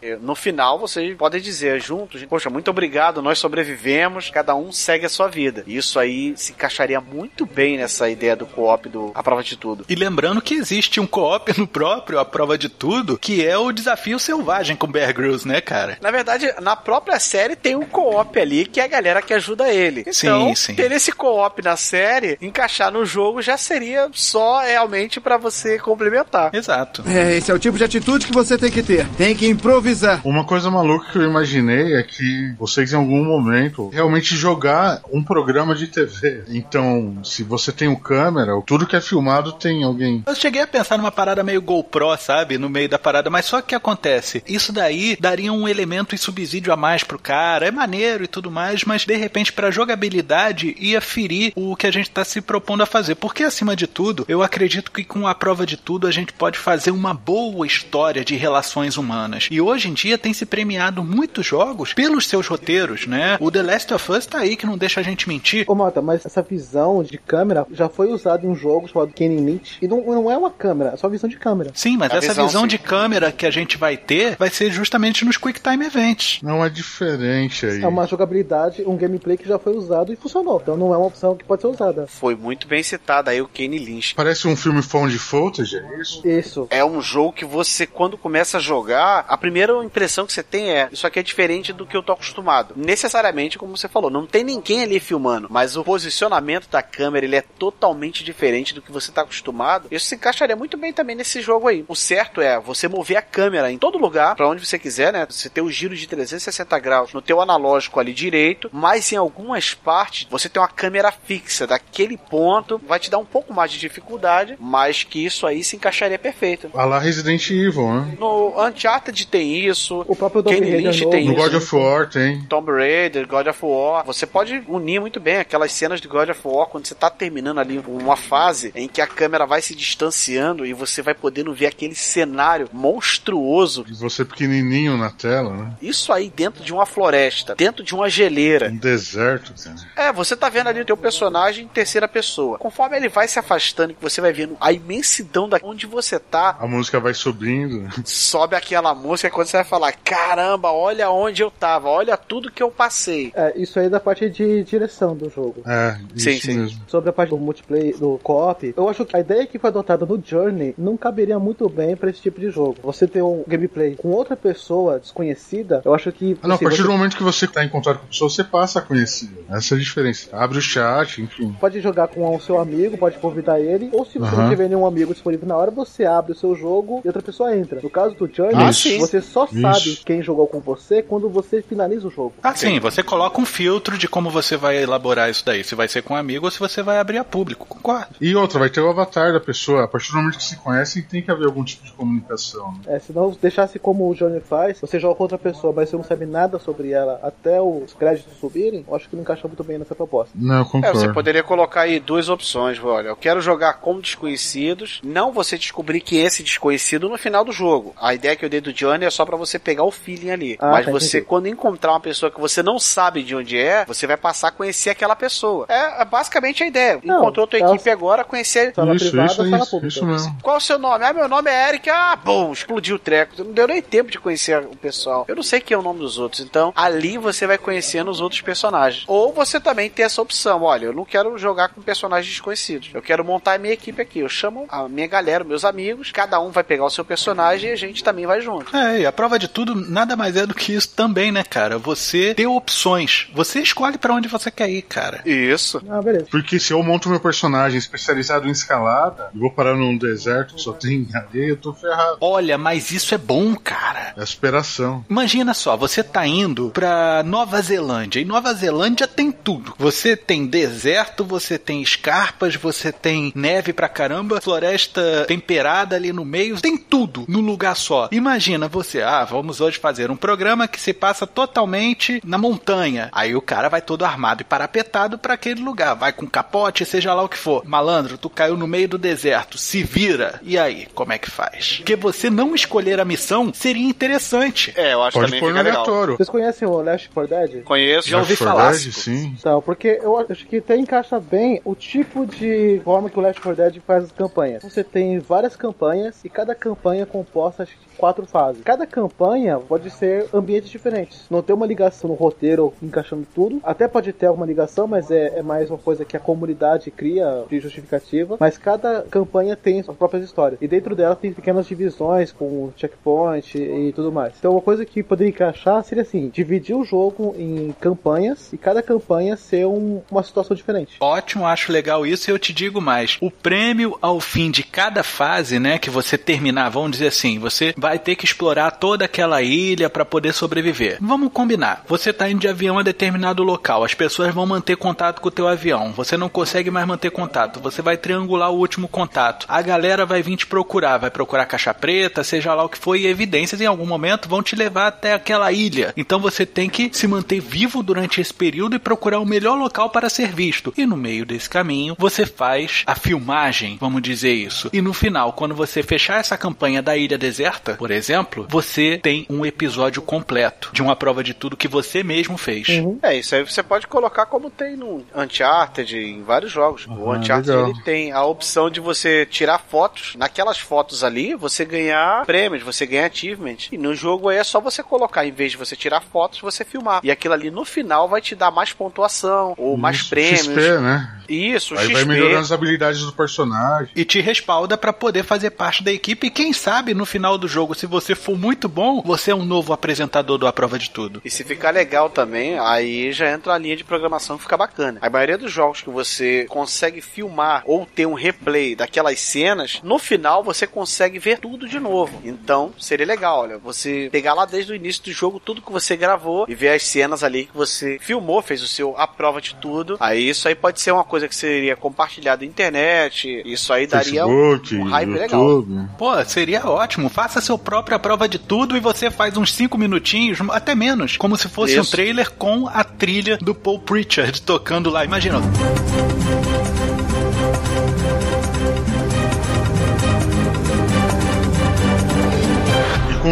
E No final, vocês podem dizer juntos, poxa, muito obrigado, nós sobrevivemos, cada um segue a sua vida. Isso aí se encaixaria muito bem nessa ideia do co-op do A Prova de Tudo. E lembrando que existe um co-op (laughs) no próprio A Prova de Tudo, que é o desafio selvagem com Bear Grylls, né, cara? Na verdade, na própria série tem um co-op ali que é a galera que ajuda ele. Então, Sim, sim. ter esse co-op na série, encaixar no jogo já seria só realmente pra você complementar. Exato. É, esse é o tipo de atitude que você tem que ter. Tem que improvisar. Uma coisa maluca que eu imaginei é que vocês em algum momento realmente jogar um programa de TV. Então, se você tem um câmera, tudo que é filmado tem alguém. Eu cheguei a pensar numa parada meio GoPro, sabe? No meio da parada, mas só que o que acontece? Isso daí daria um elemento e subsídio a mais pro cara. É maneiro e tudo mais, mas de repente pra jogabilidade ia ferir o que a gente tá se propondo a fazer. Porque acima de tudo, eu acredito que com a prova de tudo a gente pode fazer uma boa história de relações humanas. E hoje em dia tem se premiado muitos jogos pelos seus roteiros, né? O The Last of Us tá aí que não deixa a gente mentir. Ô Mota, mas essa visão de câmera já foi usada em um jogo chamado Kenny Lynch. E não, não é uma câmera, é só visão de câmera. Sim, mas A essa visão, visão de câmera que a gente vai ter vai ser justamente nos Quick Time Events. Não é diferente aí. É uma jogabilidade, um gameplay que já foi usado e funcionou. Então não é uma opção que pode ser usada. Foi muito bem citado aí o Kenny Lynch. Parece um filme found footage, é isso? Isso. É um jogo que você, quando começa a jogar, a primeira impressão que você tem é: isso aqui é diferente do que eu tô acostumado. Necessariamente, como você falou, não tem ninguém ali filmando, mas o posicionamento da câmera ele é totalmente diferente do que você tá acostumado. Isso se encaixaria muito bem também nesse jogo aí. O certo é você mover a câmera em todo lugar, para onde você quiser, né? Você ter o giro de 360 graus no teu analógico ali direito, mas em algumas partes você tem uma câmera fixa daquele ponto, vai te dar um pouco mais de dificuldade, mas que isso aí se encaixaria perfeito. A lá Resident Evil, né? No Uncharted tem isso, O próprio Tomb Kenny Raider tem No isso. God of War tem. Tomb Raider, God of War. Você pode unir muito bem aquelas cenas de God of War quando você tá terminando ali uma fase em que a câmera vai se distanciando e você vai podendo ver aquele cenário monstruoso. E você pequenininho na tela, né? Isso aí dentro de uma floresta, dentro de uma geleira. Um deserto, cara. É, você tá vendo ali o teu personagem em terceira pessoa. Conforme ele vai se afastando, que você vai vendo a imensidão da onde você tá, A música vai subindo. sobe aquela música quando você vai falar: "Caramba, olha onde eu tava, olha tudo que eu passei". É, isso aí é da parte de direção do jogo. É, Sim, isso sim. mesmo. Sobre a parte do multiplayer, do co-op, eu acho que a ideia que foi adotada no Journey não caberia muito bem pra esse tipo de jogo. Você ter um gameplay com outra pessoa desconhecida, eu acho que. Ah, não, a assim, partir você do momento que você tá em contato com a pessoa, você passa a conhecer. Essa é a diferença. Abre o chat, enfim. pode jogar com o seu amigo, pode convidar ele, ou se você Aham. não tiver nenhum amigo disponível na hora, você abre o seu jogo e outra pessoa entra. No caso do Journey, Ah, sim. você só Isso. sabe quem jogou com você quando você finaliza o jogo. Ah, sim, você coloca um filtro de como você vai elaborar isso daí. Se vai ser com um amigo ou se você vai abrir a público, concordo. E outra, vai ter o avatar da pessoa. A partir do momento que se conhecem, tem que haver algum tipo de comunicação. né? É, se não deixasse como o Journey faz, você joga com outra pessoa, mas você não sabe nada sobre ela até os créditos subirem, eu acho que não encaixa muito bem nessa proposta. Não, eu É, concordo. você poderia colocar aí duas opções, olha, eu quero jogar com desconhecidos, não você descobrir que esse desconhecido no final do jogo. A ideia que eu dei do Johnny é só pra você pegar o feeling ali. Ah, Mas tá, você, entendi. quando encontrar uma pessoa que você não sabe de onde é, você vai passar a conhecer aquela pessoa. É, é basicamente a ideia. Não, Encontrou tua ela- equipe agora, conhecer. Sala isso, privada, isso, sala isso, pública. isso mesmo. Qual o seu nome? Ah, meu nome é Eric. Ah, bom, explodiu o treco. Não deu nem tempo de conhecer o pessoal. Eu não sei quem é o nome dos outros. Então, ali você vai conhecendo os outros personagens. Ou você também tem essa opção. Olha, eu não quero jogar com personagens desconhecidos. Eu quero montar a minha equipe aqui. Eu chamo a minha galera, meus amigos. Cada um vai pegar o seu personagem e a gente também vai junto. É, e a prova de tudo nada mais é do que isso também, né, cara? Você ter opções. Você escolhe pra onde você quer ir, cara. Isso. Ah, beleza. Porque se eu monto meu personagem especializado em escalada e vou parar num deserto que só tem areia, eu tô ferrado. Olha, mas isso é bom, cara. É superação. Imagina só, você tá indo pra Nova Zelândia e Nova Zelândia tem tudo. Você tem deserto, você tem escarpas, você tem neve pra caramba, floresta temperada ali no meio, tem tudo num lugar só. Imagina você, ah, vamos hoje fazer um programa que se passa totalmente na montanha. Aí o cara vai todo armado e parapetado pra aquele lugar, vai com capote, seja lá o que for. Malandro, tu caiu no meio do deserto, se vira. E aí, como é que faz? Porque você não escolher a missão seria interessante. É, eu acho Pode também pôr no fica legal. aleatório. Vocês conhecem o Last 4 Dead? Conheço, já ouvi Left 4 falar. Dead, sim. Então, porque eu acho que até encaixa bem o tipo de forma que o Left 4 Dead faz as campanhas. Você tem várias campanhas e cada campanha é composta acho que, de quatro fases. Cada campanha pode ser ambientes diferentes. Não tem uma ligação no roteiro encaixando tudo. Até pode ter alguma ligação, mas é, é mais uma coisa que a comunidade cria de justificativa. Mas cada campanha tem suas próprias histórias. E dentro dela tem pequenas divisões com checkpoint e tudo mais. Então uma coisa que poderia encaixar seria assim, dividir o jogo em campanhas e cada campanha ser um- uma situação diferente. Ótimo, acho legal isso e eu te digo mais. O prêmio ao fim de cada fase, né, que você terminar, vamos dizer assim, você vai ter que explorar toda aquela ilha para poder sobreviver. Vamos combinar. Você tá indo de avião a determinado local, as pessoas vão manter contato com o teu avião. Você não consegue mais manter contato, você vai triangular o último contato. A galera vai vir te procurar, vai procurar caixa preta, seja lá o que for, e evidências em algum momento vão te levar até aquela ilha. Então você tem que se manter vivo durante esse período e procurar o melhor local para ser visto. E no meio desse caminho, você faz a filmagem, vamos dizer isso. E no final, quando você fechar essa campanha da Ilha Deserta, por exemplo, você tem um episódio completo de uma prova de tudo que você mesmo fez. É, isso aí você pode colocar como tem no Uncharted, em vários jogos. o Ah, Uncharted legal. ele tem a opção de você tirar fotos. Naquelas fotos ali, você ganhar prêmios, você ganha achievement. E no jogo aí é só você colocar, em vez de você tirar fotos, você filmar. E aquilo ali no final vai te dar mais pontuação ou mais Isso, prêmios. XP, né? Isso, Aí XP. vai melhorando as habilidades do personagem. E te respalda pra poder fazer parte da equipe. E quem sabe no final do jogo, se você for muito bom, você é um novo apresentador do A Prova de Tudo. E se ficar legal também, aí já entra a linha de programação que fica bacana. A maioria dos jogos que você consegue filmar ou ter um replay daquelas cenas, no final você consegue ver tudo de novo. Então, seria legal, olha, você pegar lá desde o início do jogo tudo que você gravou e ver as cenas ali que você filmou, fez o seu a prova de tudo. Aí isso aí pode ser uma coisa que seria compartilhada na internet. Isso aí daria um, Facebook, um hype legal. YouTube. Pô, seria ótimo. Faça seu próprio A Prova de Tudo e você faz uns 5 minutinhos, até menos, como se fosse um Isso. trailer com a trilha do Paul Pritchard tocando lá. Imagina.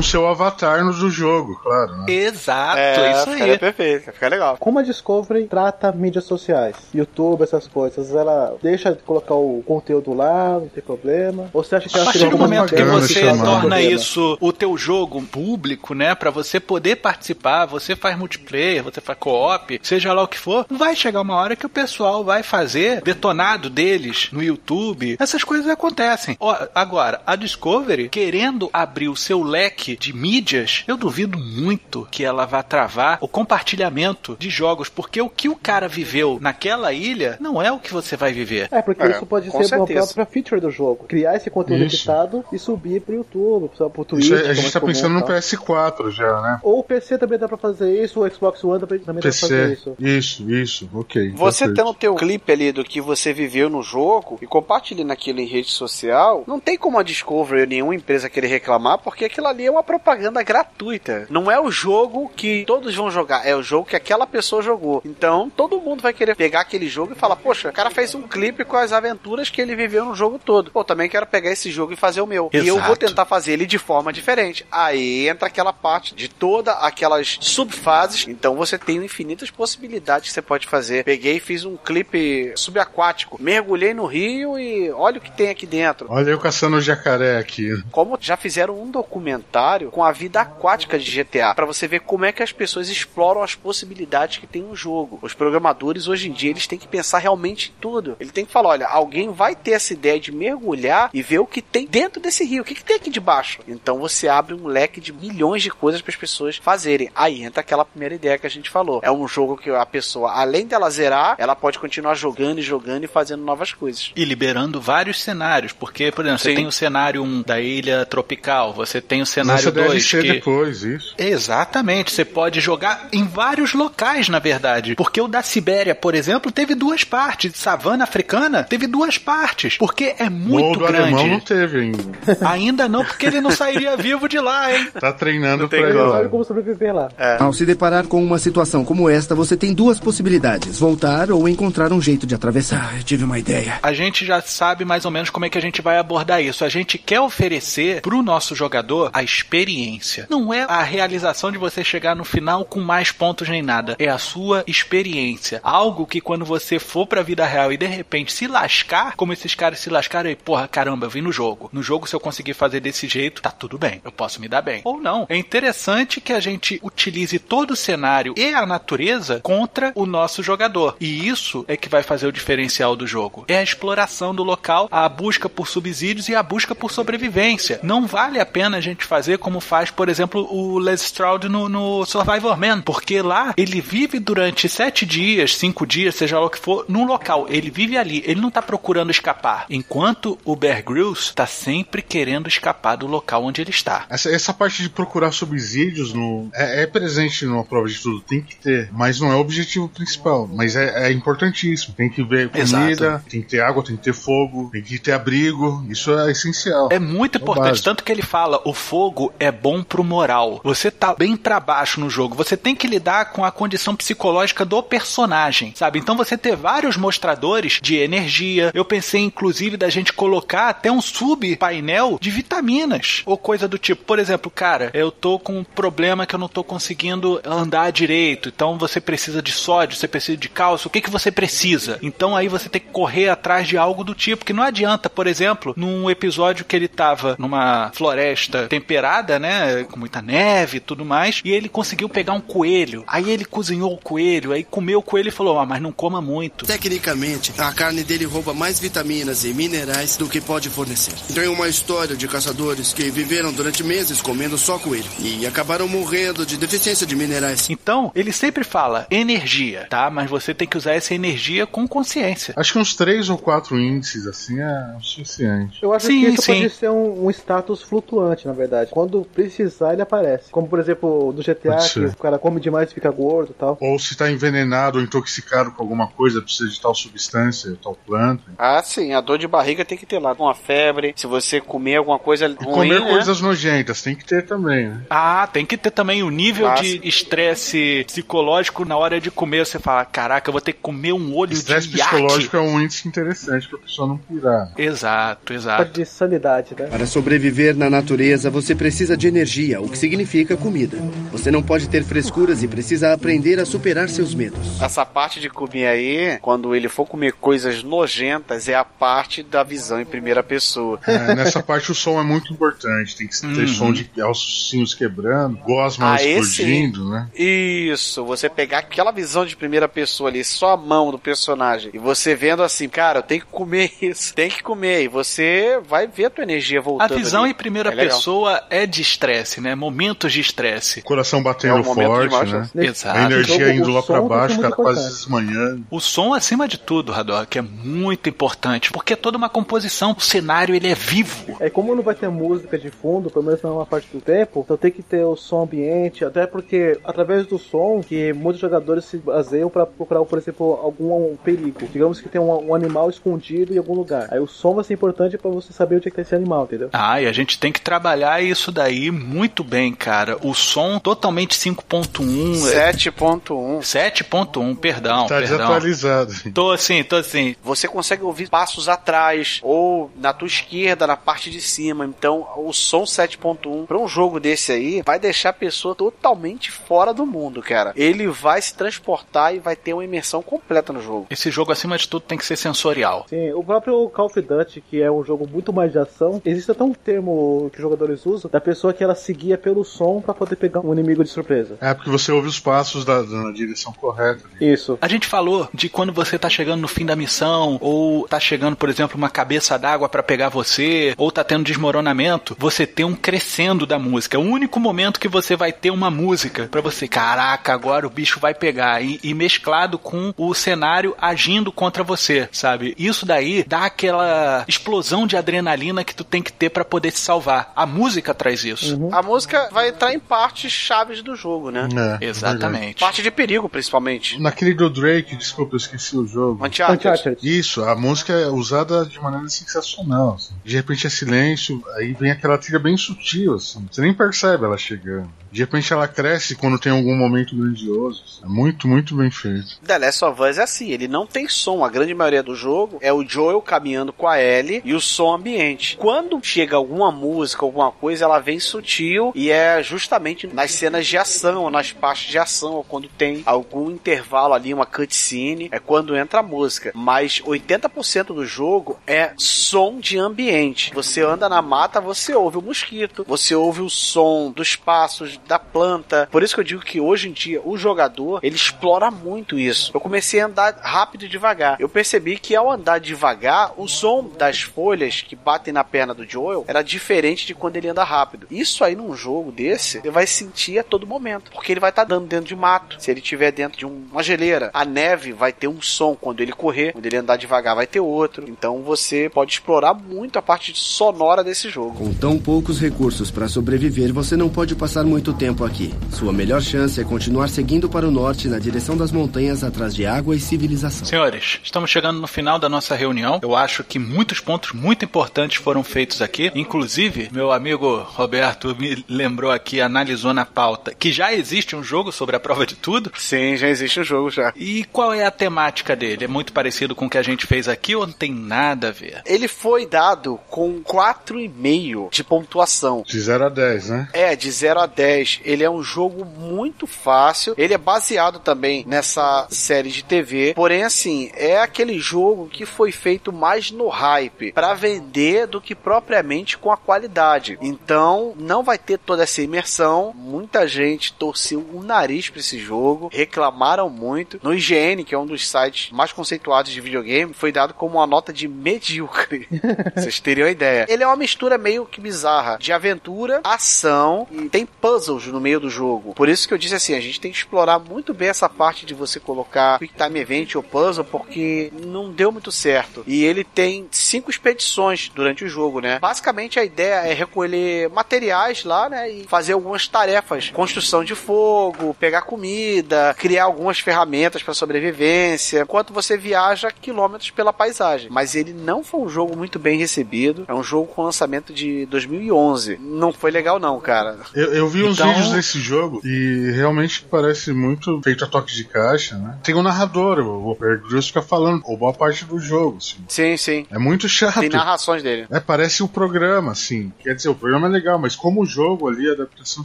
Com seu avatar no do jogo, claro. Né? Exato, É, isso aí. perfeito, fica legal. Como a Discovery trata mídias sociais, YouTube, essas coisas, ela deixa de colocar o conteúdo lá, não tem problema? Ou você acha que A ela partir teria do momento que você torna isso o teu jogo público, né, Pra você poder participar, você faz multiplayer, você faz co-op, seja lá o que for, vai chegar uma hora que o pessoal vai fazer detonado deles no YouTube. Essas coisas acontecem. Ó, agora, a Discovery querendo abrir o seu leque de mídias, eu duvido muito que ela vá travar o compartilhamento de jogos, porque o que o cara viveu naquela ilha não é o que você vai viver. É, porque É, isso pode ser uma própria feature do jogo. Criar esse conteúdo Isso. editado e subir pro YouTube, pro pro Twitch. Isso, a gente é tá comum, pensando no tal. PS4 já, né? Ou o PC também dá pra fazer isso, o Xbox One também, também dá pra fazer PC. isso. Isso, isso, ok. Você perfeito. tendo o teu clipe ali do que você viveu no jogo e compartilhando aquilo em rede social, não tem como a Discovery ou nenhuma empresa querer reclamar, porque aquilo ali é uma propaganda gratuita. Não é o jogo que todos vão jogar, é o jogo que aquela pessoa jogou. Então, todo mundo vai querer pegar aquele jogo e falar, poxa, o cara fez um clipe com as aventuras que ele viveu no jogo todo. Pô, também quero pegar esse jogo e fazer o meu. E eu vou Exato. tentar fazer ele de forma diferente. Aí entra aquela parte de toda aquelas subfases. Então você tem infinitas possibilidades que você pode fazer. Peguei e fiz um clipe subaquático. Mergulhei no rio e olha o que tem aqui dentro. Olha eu caçando o jacaré aqui. Como já fizeram um documentário com a vida aquática de GTA, Pra você ver como é que as pessoas exploram as possibilidades que tem no jogo. Os programadores hoje em dia eles têm que pensar realmente em tudo. Ele tem que falar, olha, alguém vai ter essa ideia de mergulhar e ver o que tem dentro desse rio, o que, que tem aqui debaixo. Então você abre um leque de milhões de coisas para as pessoas fazerem. Aí entra aquela primeira ideia que a gente falou. É um jogo que a pessoa, além dela zerar, ela pode continuar jogando e jogando e fazendo novas coisas. E liberando vários cenários, porque, por exemplo, você Sim. tem o cenário 1 da ilha tropical, você tem o cenário Lança 2 DLC que... depois, isso. Exatamente, você pode jogar em vários locais, na verdade. Porque o da Sibéria, por exemplo, teve duas partes. Savana africana teve duas partes. Porque é o muito do alemão não grande. teve ainda. (laughs) Ainda não, porque ele não sairia vivo de lá, hein? Tá treinando pra tem ir como. lá. Sabe como sobreviver lá. Ao se deparar com uma situação como esta, você tem duas possibilidades: voltar ou encontrar um jeito de atravessar. Eu tive uma ideia. A gente já sabe mais ou menos como é que a gente vai abordar isso. A gente quer oferecer pro nosso jogador a experiência. Não é a realização de você chegar no final com mais pontos nem nada. É a sua experiência. Algo que quando você for pra vida real e de repente se lascar, como esses caras se lascaram aí, porra, caramba, eu vim no jogo. No jogo, se eu conseguir fazer desse jeito, tá tudo bem. Eu posso me dar bem. Ou não. É interessante que a gente utilize todo o cenário e a natureza contra o nosso jogador. E isso é que vai fazer o diferencial do jogo. É a exploração do local, a busca por subsídios e a busca por sobrevivência. Não vale a pena a gente fazer como faz, por exemplo, o Les Stroud no, no Survivor Man, porque lá ele vive durante sete dias, cinco dias, seja lá o que for, num local. Ele vive ali, ele não tá procurando escapar. Enquanto o Bear Grylls tá sempre querendo escapar do local onde ele está. Essa, essa parte de procurar subsídios no, é, é presente numa prova de tudo, tem que ter, mas não é o objetivo principal. Mas é, é importantíssimo. Tem que ver comida, Exato. tem que ter água, tem que ter fogo, tem que ter abrigo. Isso é essencial. É muito É importante, tanto que ele fala, o fogo é bom pro moral. Você tá bem pra baixo no jogo, você tem que lidar com a condição psicológica do personagem, sabe? Então você ter vários mostradores de energia. Eu pensei inclusive da gente colocar até um sub painel de vitaminas ou coisa do tipo. Por exemplo, cara, eu tô com um problema que eu não tô conseguindo andar direito. Então você precisa de sódio, você precisa de cálcio. O que que você precisa? Então aí você tem que correr atrás de algo do tipo que não adianta, por exemplo, num episódio que ele tava numa floresta temperada estrada, né? Com muita neve e tudo mais. E ele conseguiu pegar um coelho. Aí ele cozinhou o coelho, aí comeu o coelho e falou: ah, mas não coma muito. Tecnicamente, a carne dele rouba mais vitaminas e minerais do que pode fornecer. Tem uma história de caçadores que viveram durante meses comendo só coelho e acabaram morrendo de deficiência de minerais. Então, ele sempre fala energia, tá? Mas você tem que usar essa energia com consciência. Acho que uns três ou quatro índices assim é o suficiente. Eu acho Sim, que isso sim. pode ser um, um status flutuante, na verdade. Quando precisar, ele aparece. Como, por exemplo, no GTA, que o cara come demais e fica gordo e tal. Ou se tá envenenado ou intoxicado com alguma coisa, precisa de tal substância, tal planta. Ah, sim, a dor de barriga tem que ter lá. Uma febre, se você comer alguma coisa E ruim, comer né? coisas nojentas, tem que ter também, né? Ah, tem que ter também o nível Nossa. de estresse psicológico na hora de comer. Você fala, caraca, eu vou ter que comer um olho Estresse de iaque. psicológico é um índice interessante pra pessoa não pirar. Exato, exato. de sanidade, né? Para sobreviver na natureza, você precisa de energia, o que significa comida. Você não pode ter frescuras e precisa aprender a superar seus medos. Essa parte de comer aí, quando ele for comer coisas nojentas, é a parte da visão em primeira pessoa. É, nessa parte o som é muito importante. Tem que ter Uhum. som de ossinhos quebrando, gosmas Ah, esse- explodindo, né? Isso, você pegar aquela visão de primeira pessoa ali, só a mão do personagem, e você vendo assim, cara, eu tenho que comer isso, tem que comer, e você vai ver a tua energia A voltando. visão ali. em primeira É pessoa é de estresse, né? Momentos de estresse. Coração É batendo um momento forte, baixo. né? Exato. A energia jogo, indo lá tá baixo, o sendo cara quase desmanhando. O som acima de tudo, que é muito importante, porque é toda uma composição, o cenário ele é vivo. É como não vai ter música de fundo, pelo menos na maior parte do tempo, então tem que ter o som ambiente, até porque através do som que muitos jogadores se baseiam para procurar, por exemplo, algum perigo. Digamos que tem um, um animal escondido em algum lugar. Aí o som vai ser importante para você saber onde é que tá esse animal, entendeu? Ah, e a gente tem que trabalhar isso daí muito bem, cara. O som totalmente 5.1, é- 7.1. 7.1, perdão, Tá perdão. desatualizado. Tô assim, tô assim. Você consegue ouvir passos atrás ou na tua esquerda, na parte de cima. Então, o som 7.1 para um jogo desse aí vai deixar a pessoa totalmente fora do mundo, cara. Ele vai se transportar e vai ter uma imersão completa no jogo. Esse jogo, acima de tudo, tem que ser sensorial. Sim, o próprio Call of Duty, que é um jogo muito mais de ação, existe até um termo que os jogadores usam da pessoa que ela seguia pelo som para poder pegar um inimigo de surpresa. É porque você ouve os passos da, da- na direção correta. Isso. A gente falou de quando você tá chegando no fim da missão, ou tá chegando, por exemplo, uma cabeça d'água pra pegar você, ou tá tendo desmoronamento, você tem um crescendo da música. É o único momento que você vai ter uma música pra você, caraca, agora o bicho vai pegar. E, e mesclado com o cenário agindo contra você, sabe? Isso daí dá aquela explosão de adrenalina que tu tem que ter pra poder se salvar. A música traz isso. A música vai entrar em partes chaves do jogo, né? É, verdade. Exatamente. Parte de perigo, principalmente. Naquele do Drake, desculpa, eu esqueci o jogo. Uncharted. Uncharted. Isso, a música é usada de maneira sensacional. assim. De repente é silêncio, aí vem aquela trilha bem sutil, assim. Você nem percebe ela chegando. De repente ela cresce quando tem algum momento grandioso. É muito, muito bem feito. The Last of Us é assim, ele não tem som. A grande maioria do jogo é o Joel caminhando com a Ellie e o som ambiente. Quando chega alguma música, alguma coisa, ela vem sutil e é justamente nas cenas de ação, ou nas partes de ação, ou quando tem algum intervalo ali, uma cutscene, é quando entra a música. Mas 80% do jogo é som de ambiente. Você anda na mata, você ouve o mosquito, você ouve o som dos passos, da planta. Por isso que eu digo que hoje em dia o jogador ele explora muito isso. Eu comecei a andar rápido e devagar. Eu percebi que ao andar devagar, o som das folhas que batem na perna do Joel era diferente de quando ele anda rápido. Isso aí num jogo desse, ele vai sentir a todo momento, porque ele vai estar dando dentro de mato. Se ele estiver dentro de um- uma geleira, a neve vai ter um som quando ele correr, quando ele andar devagar vai ter outro. Então você pode explorar muito a parte sonora desse jogo. Com tão poucos recursos para sobreviver, você não pode passar muito tempo aqui. Sua melhor chance é continuar seguindo para o norte na direção das montanhas atrás de água e civilização. Senhores, estamos chegando no final da nossa reunião. Eu acho que muitos pontos muito importantes foram feitos aqui. Inclusive, meu amigo Roberto me lembrou aqui, analisou na pauta, que já existe um jogo sobre a prova de tudo. Sim, já existe um jogo já. E qual é a temática dele? É muito parecido com o que a gente fez aqui ou não tem nada a ver? Ele foi dado com 4,5 de pontuação. De 0 a 10, né? É, de 0 a 10. 10. Ele é um jogo muito fácil. Ele é baseado também nessa série de TV. Porém, assim, é aquele jogo que foi feito mais no hype para vender do que propriamente com a qualidade. Então, não vai ter toda essa imersão. Muita gente torceu o nariz para esse jogo, reclamaram muito. No IGN, que é um dos sites mais conceituados de videogame, foi dado como uma nota de medíocre. (laughs) Vocês teriam ideia. Ele é uma mistura meio que bizarra de aventura, ação e tem puzzles no meio do jogo. Por isso que eu disse assim, a gente tem que explorar muito bem essa parte de você colocar Quick Time Event ou puzzle, porque não deu muito certo. E ele tem cinco expedições durante o jogo, né? Basicamente a ideia é recolher materiais lá, né? E fazer algumas tarefas. Construção de fogo, pegar comida, criar algumas ferramentas para sobrevivência, enquanto você viaja quilômetros pela paisagem. Mas ele não foi um jogo muito bem recebido. É um jogo com lançamento de 2011. Não foi legal não, cara. Eu, eu vi uns Então- vídeos desse jogo e realmente parece muito feito a toque de caixa, né? Tem um narrador, o Bear Grylls fica falando ou boa parte do jogo, assim. Sim, sim. É muito chato. Tem narrações dele. É, parece um programa, assim. Quer dizer, o programa é legal, mas como jogo ali, a adaptação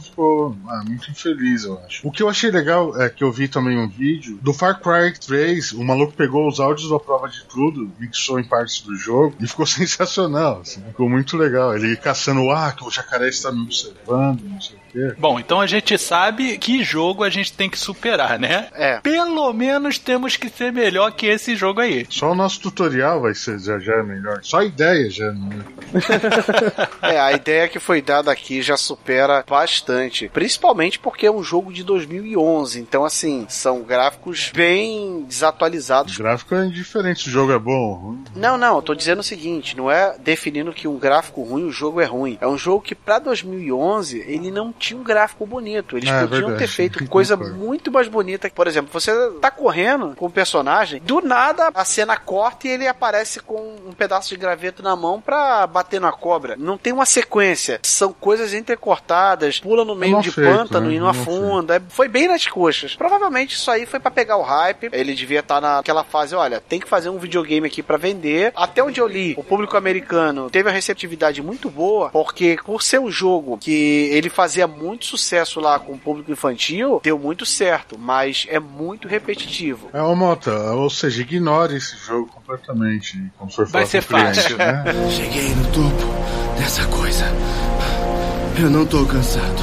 ficou ah, muito infeliz, eu acho. O que eu achei legal é que eu vi também um vídeo do Far Cry 3. O maluco pegou os áudios da prova de tudo, mixou em partes do jogo e ficou (laughs) sensacional. assim. Ficou muito legal. Ele caçando, ah, que o jacaré está me observando, não sei o quê. Bom, então a gente sabe que jogo a gente tem que superar, né? É. Pelo menos temos que ser melhor que esse jogo aí. Só o nosso tutorial vai ser já, já é melhor. Só a ideia já é melhor. (laughs) É, a ideia que foi dada aqui já supera bastante. Principalmente porque é um jogo de 2011. Então, assim, são gráficos bem O desatualizados. gráfico é indiferente se o jogo é bom ou ruim. Não, não, eu tô dizendo o seguinte, não é definindo que um gráfico ruim, o jogo é ruim. É um jogo que pra 2011 ele não tinha um gráfico bonito. Eles É, podiam verdade. ter feito (laughs) coisa muito mais bonita. Por exemplo, você tá correndo com o personagem, do nada a cena corta e ele aparece com um pedaço de graveto na mão pra bater na cobra. Não tem uma sequência. São coisas entrecortadas, pula no meio mal de feito, pântano né? e não Mal afunda. É, Foi bem nas coxas. Provavelmente isso aí foi pra pegar o hype. Ele devia estar naquela fase, olha, tem que fazer um videogame aqui pra vender. Até onde eu li, o público americano teve uma receptividade muito boa, porque por ser um jogo que ele fazia muito sucesso lá com o público infantil, deu muito certo, mas é muito repetitivo. É, ô Mota, ou seja, ignore esse jogo completamente quando for Vai ser cliente, fácil. né? (laughs) Cheguei no topo dessa coisa. Eu não tô cansado.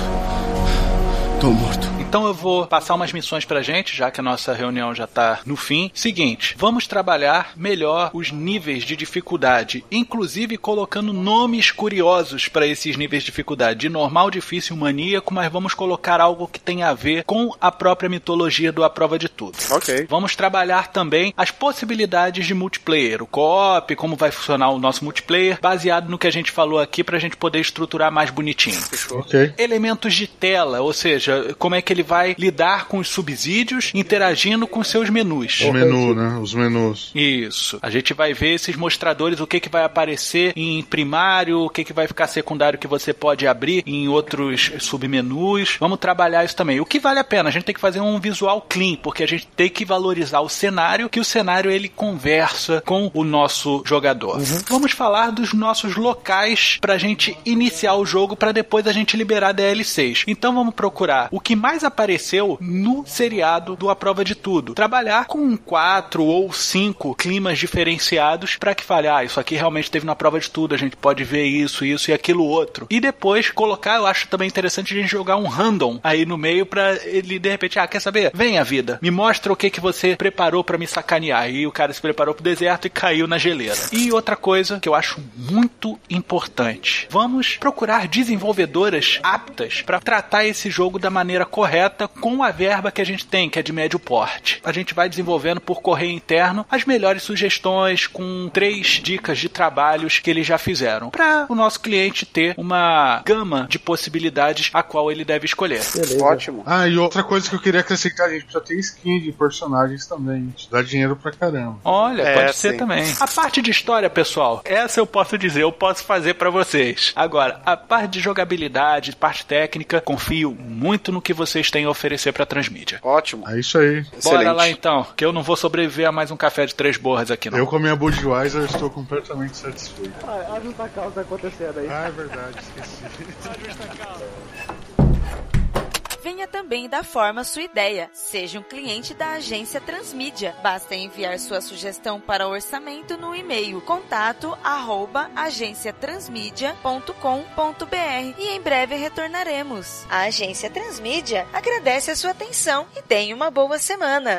Tô morto. Então eu vou passar umas missões pra gente, já que a nossa reunião já tá no fim. Seguinte, vamos trabalhar melhor os níveis de dificuldade, inclusive colocando nomes curiosos para esses níveis de dificuldade, de normal, difícil, maníaco, mas vamos colocar algo que tenha a ver com a própria mitologia do A Prova de Tudo. Ok. Vamos trabalhar também as possibilidades de multiplayer, o co-op, como vai funcionar o nosso multiplayer, baseado no que a gente falou aqui pra gente poder estruturar mais bonitinho. ok. Elementos de tela, ou seja, como é que ele vai lidar com os subsídios interagindo com seus menus. O menu, né? Os menus. Isso. A gente vai ver esses mostradores, o que, que vai aparecer em primário, o que, que vai ficar secundário que você pode abrir em outros submenus. Vamos trabalhar isso também. O que vale a pena? A gente tem que fazer um visual clean, porque a gente tem que valorizar o cenário, que o cenário ele conversa com o nosso jogador. Vamos falar dos nossos locais pra gente iniciar o jogo para depois a gente liberar DLCs. Então vamos procurar o que mais apareceu no seriado do A Prova de Tudo. Trabalhar com quatro ou cinco climas diferenciados para que fale, ah, isso aqui realmente teve na prova de tudo, a gente pode ver isso, isso e aquilo outro. E depois colocar, eu acho também interessante a gente jogar um random aí no meio para ele de repente, ah, quer saber? Vem a vida, me mostra o que que você preparou para me sacanear. E o cara se preparou pro deserto e caiu na geleira. E outra coisa que eu acho muito importante, vamos procurar desenvolvedoras aptas para tratar esse jogo da maneira correta com a verba que a gente tem, que é de médio porte. A gente vai desenvolvendo por correio interno as melhores sugestões com três dicas de trabalhos que eles já fizeram, para o nosso cliente ter uma gama de possibilidades a qual ele deve escolher. Beleza. Ótimo. Ah, e outra coisa que eu queria acrescentar, a gente precisa ter skin de personagens também. Isso dá dinheiro pra caramba. Olha, É, pode ser sim. também. A parte de história, pessoal, essa eu posso dizer, eu posso fazer pra vocês. Agora, a parte de jogabilidade, parte técnica, confio muito no que vocês têm a oferecer pra Transmídia. Ótimo. É isso aí. Bora Excelente. lá então, que eu não vou sobreviver a mais um café de três borras aqui não. Eu com a minha Budweiser estou completamente satisfeito. Ah, a justa causa acontecendo aí. Ah, é verdade, esqueci. (laughs) venha também dar forma à sua ideia. Seja um cliente da agência Transmídia. Basta enviar sua sugestão para orçamento no e-mail contato e em breve retornaremos. A agência Transmídia agradece a sua atenção e tenha uma boa semana.